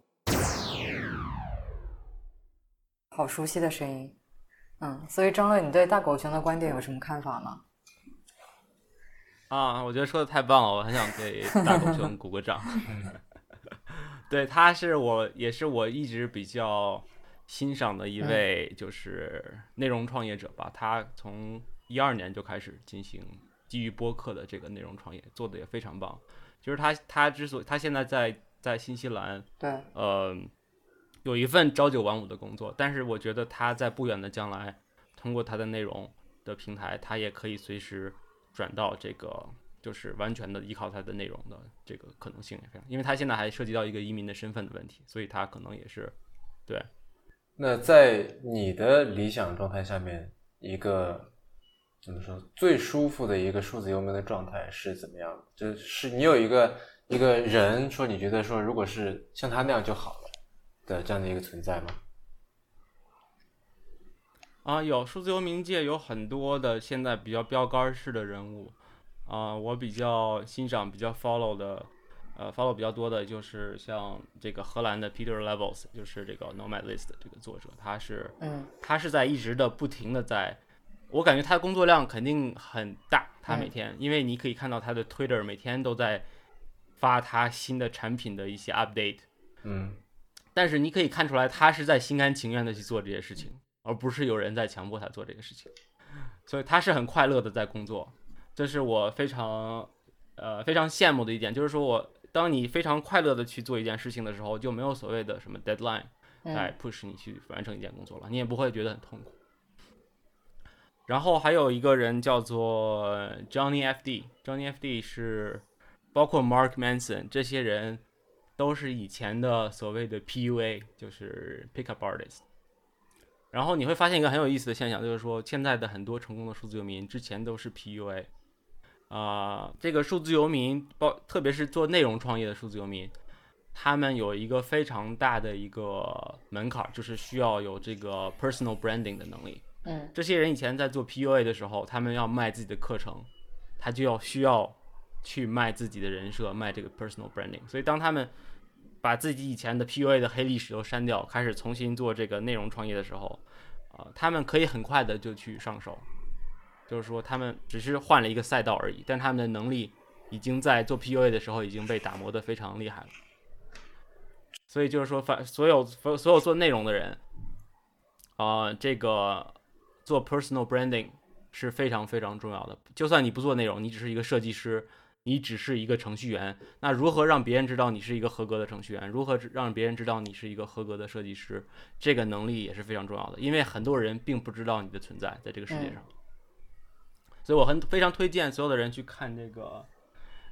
好熟悉的声音。嗯，所以张乐，你对大狗熊的观点有什么看法吗？啊，我觉得说的太棒了，我很想给大狗熊鼓个掌。对，他是我也是我一直比较欣赏的一位，就是内容创业者吧。他从一二年就开始进行基于播客的这个内容创业，做的也非常棒。就是他他之所以他现在在在新西兰，对，呃，有一份朝九晚五的工作，但是我觉得他在不远的将来，通过他的内容的平台，他也可以随时转到这个，就是完全的依靠他的内容的这个可能性也非常，因为他现在还涉及到一个移民的身份的问题，所以他可能也是对。那在你的理想状态下面，一个怎么说最舒服的一个数字游民的状态是怎么样的？就是你有一个一个人说，你觉得说，如果是像他那样就好了的这样的一个存在吗？啊，有数字游民界有很多的现在比较标杆式的人物，啊，我比较欣赏、比较 follow 的。呃，follow 比较多的就是像这个荷兰的 Peter Levels，就是这个 Nomad List 这个作者，他是，嗯，他是在一直的不停的在，我感觉他的工作量肯定很大，他每天，因为你可以看到他的 Twitter 每天都在发他新的产品的一些 update，嗯，但是你可以看出来他是在心甘情愿的去做这些事情，而不是有人在强迫他做这个事情，所以他是很快乐的在工作，这是我非常，呃，非常羡慕的一点，就是说我。当你非常快乐的去做一件事情的时候，就没有所谓的什么 deadline 来 push 你去完成一件工作了，你也不会觉得很痛苦。然后还有一个人叫做 Johnny F D，Johnny F D 是包括 Mark Manson 这些人都是以前的所谓的 P U A，就是 pickup artist。然后你会发现一个很有意思的现象，就是说现在的很多成功的数字游民之前都是 P 啊，这个数字游民，包特别是做内容创业的数字游民，他们有一个非常大的一个门槛，就是需要有这个 personal branding 的能力。嗯，这些人以前在做 PUA 的时候，他们要卖自己的课程，他就要需要去卖自己的人设，卖这个 personal branding。所以当他们把自己以前的 PUA 的黑历史都删掉，开始重新做这个内容创业的时候，啊，他们可以很快的就去上手。就是说，他们只是换了一个赛道而已，但他们的能力已经在做 PUA 的时候已经被打磨的非常厉害了。所以就是说，反所有所所有做内容的人，啊，这个做 personal branding 是非常非常重要的。就算你不做内容，你只是一个设计师，你只是一个程序员，那如何让别人知道你是一个合格的程序员？如何让别人知道你是一个合格的设计师？这个能力也是非常重要的，因为很多人并不知道你的存在在这个世界上。所以我很非常推荐所有的人去看这个，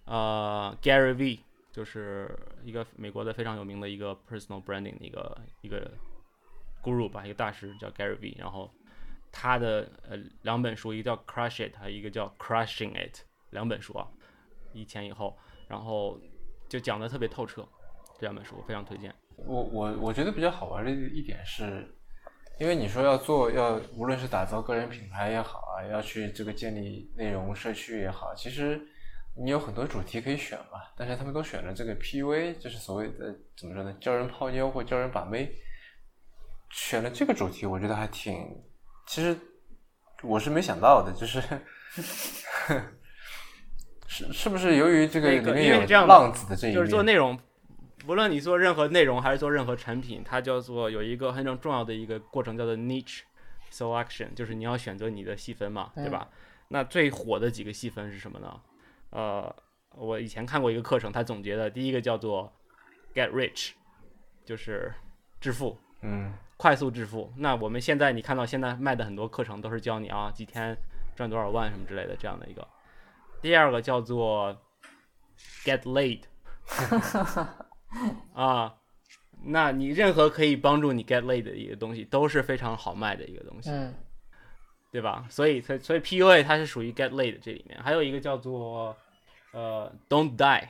呃，Gary V，就是一个美国的非常有名的一个 personal branding 的一个一个 guru 吧，一个大师叫 Gary V。然后他的呃两本书，一个叫 Crush It，还有一个叫 Crushing It，两本书啊，一前一后，然后就讲的特别透彻，这两本书我非常推荐。我我我觉得比较好玩的一点是。因为你说要做，要无论是打造个人品牌也好啊，要去这个建立内容社区也好，其实你有很多主题可以选嘛。但是他们都选了这个 PUA，就是所谓的怎么说呢，教人泡妞或教人把妹，选了这个主题，我觉得还挺，其实我是没想到的，就是 是是不是由于这个里面有浪子的这一面，就是做内容。无论你做任何内容还是做任何产品，它叫做有一个非常重要的一个过程，叫做 niche selection，就是你要选择你的细分嘛，对吧？那最火的几个细分是什么呢？呃，我以前看过一个课程，他总结的第一个叫做 get rich，就是致富，嗯，快速致富。那我们现在你看到现在卖的很多课程都是教你啊几天赚多少万什么之类的这样的一个。第二个叫做 get laid。啊，那你任何可以帮助你 get laid 的一个东西都是非常好卖的一个东西，嗯，对吧？所以，所以，所以 PUA 它是属于 get laid 这里面，还有一个叫做呃 don't die，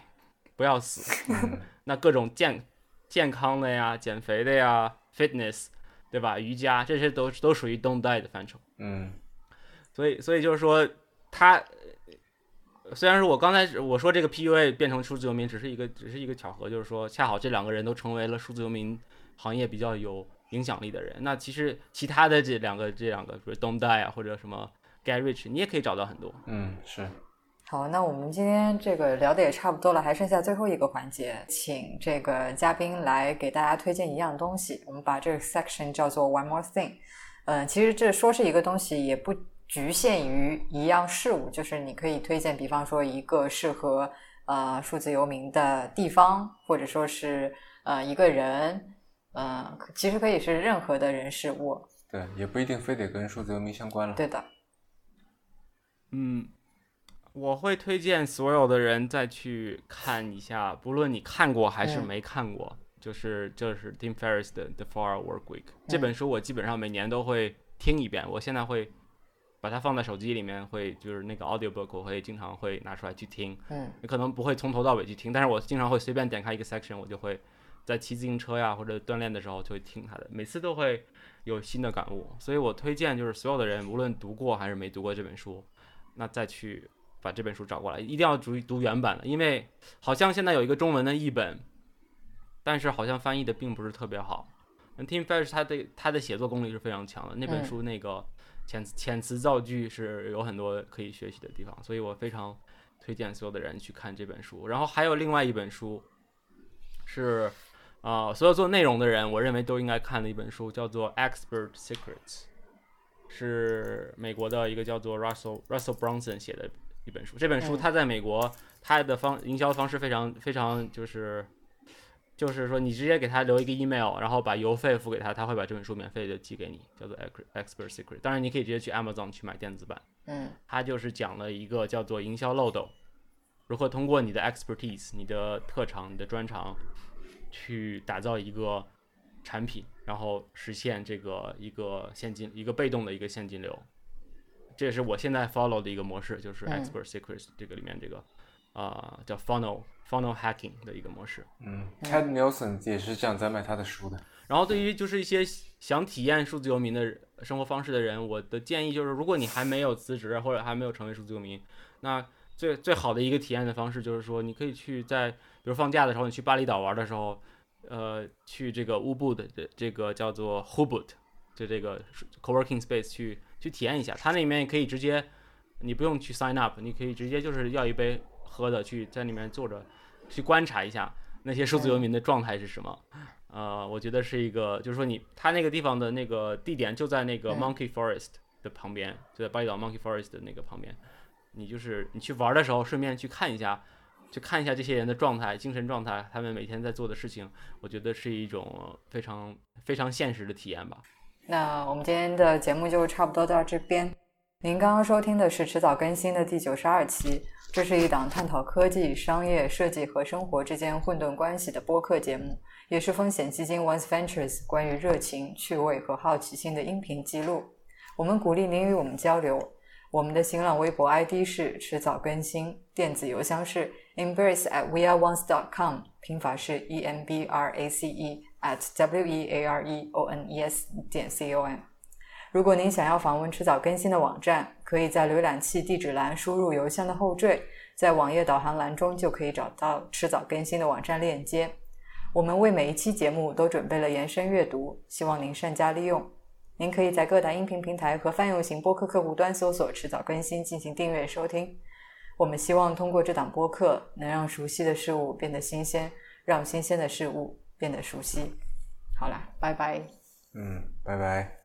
不要死。那各种健健康的呀、减肥的呀、fitness，对吧？瑜伽这些都都属于 don't die 的范畴。嗯，所以，所以就是说它。虽然说我刚才我说这个 PUA 变成数字游民只是一个只是一个巧合，就是说恰好这两个人都成为了数字游民行业比较有影响力的人。那其实其他的这两个这两个，比如 Don't Die 啊，或者什么 Get Rich，你也可以找到很多。嗯，是。好，那我们今天这个聊的也差不多了，还剩下最后一个环节，请这个嘉宾来给大家推荐一样东西。我们把这个 section 叫做 One More Thing。嗯，其实这说是一个东西，也不。局限于一样事物，就是你可以推荐，比方说一个适合呃数字游民的地方，或者说是呃一个人，呃，其实可以是任何的人事物。对，也不一定非得跟数字游民相关了。对的。嗯，我会推荐所有的人再去看一下，不论你看过还是没看过，就是就是 Tim Ferriss 的《The Four Hour Work Week》这本书，我基本上每年都会听一遍。我现在会把它放在手机里面，会就是那个 audiobook，我会经常会拿出来去听。嗯，你可能不会从头到尾去听，但是我经常会随便点开一个 section，我就会在骑自行车呀或者锻炼的时候就会听它的，每次都会有新的感悟。所以我推荐就是所有的人，无论读过还是没读过这本书。那再去把这本书找过来，一定要读读原版的，因为好像现在有一个中文的译本，但是好像翻译的并不是特别好。Tim Ferriss 他的他的写作功力是非常强的，那本书那个遣遣词造句是有很多可以学习的地方，所以我非常推荐所有的人去看这本书。然后还有另外一本书，是啊，所有做内容的人我认为都应该看的一本书，叫做《Expert Secrets》。是美国的一个叫做 Russell Russell Brunson 写的一本书。这本书他在美国，他的方营销方式非常非常就是，就是说你直接给他留一个 email，然后把邮费付给他，他会把这本书免费的寄给你，叫做 Expert Secret。当然你可以直接去 Amazon 去买电子版。嗯，他就是讲了一个叫做营销漏斗，如何通过你的 expertise、你的特长、你的专长，去打造一个产品。然后实现这个一个现金一个被动的一个现金流，这也是我现在 follow 的一个模式，就是 expert secrets 这个里面这个啊叫 funnel funnel hacking 的一个模式。嗯，Ted Nelson 也是这样在卖他的书的。然后对于就是一些想体验数字游民的生活方式的人，我的建议就是，如果你还没有辞职或者还没有成为数字游民，那最最好的一个体验的方式就是说，你可以去在比如放假的时候，你去巴厘岛玩的时候。呃，去这个乌布的这个叫做 Hubut，就这个 co-working space 去去体验一下，它那里面可以直接，你不用去 sign up，你可以直接就是要一杯喝的，去在里面坐着，去观察一下那些数字游民的状态是什么。呃，我觉得是一个，就是说你他那个地方的那个地点就在那个 Monkey Forest 的旁边，就在巴厘岛 Monkey Forest 的那个旁边，你就是你去玩的时候顺便去看一下。去看一下这些人的状态、精神状态，他们每天在做的事情，我觉得是一种非常非常现实的体验吧。那我们今天的节目就差不多到这边。您刚刚收听的是迟早更新的第九十二期，这是一档探讨科技、商业、设计和生活之间混沌关系的播客节目，也是风险基金 Once Ventures 关于热情、趣味和好奇心的音频记录。我们鼓励您与我们交流。我们的新浪微博 ID 是迟早更新，电子邮箱是 embrace at weareones.com，拼法是 e m b r a c e at w e a r e o n e s 点 c o m。如果您想要访问迟早更新的网站，可以在浏览器地址栏输入邮箱的后缀，在网页导航栏中就可以找到迟早更新的网站链接。我们为每一期节目都准备了延伸阅读，希望您善加利用。您可以在各大音频平台和泛用型播客客户端搜索“迟早更新”进行订阅收听。我们希望通过这档播客，能让熟悉的事物变得新鲜，让新鲜的事物变得熟悉。好啦，拜拜。嗯，拜拜。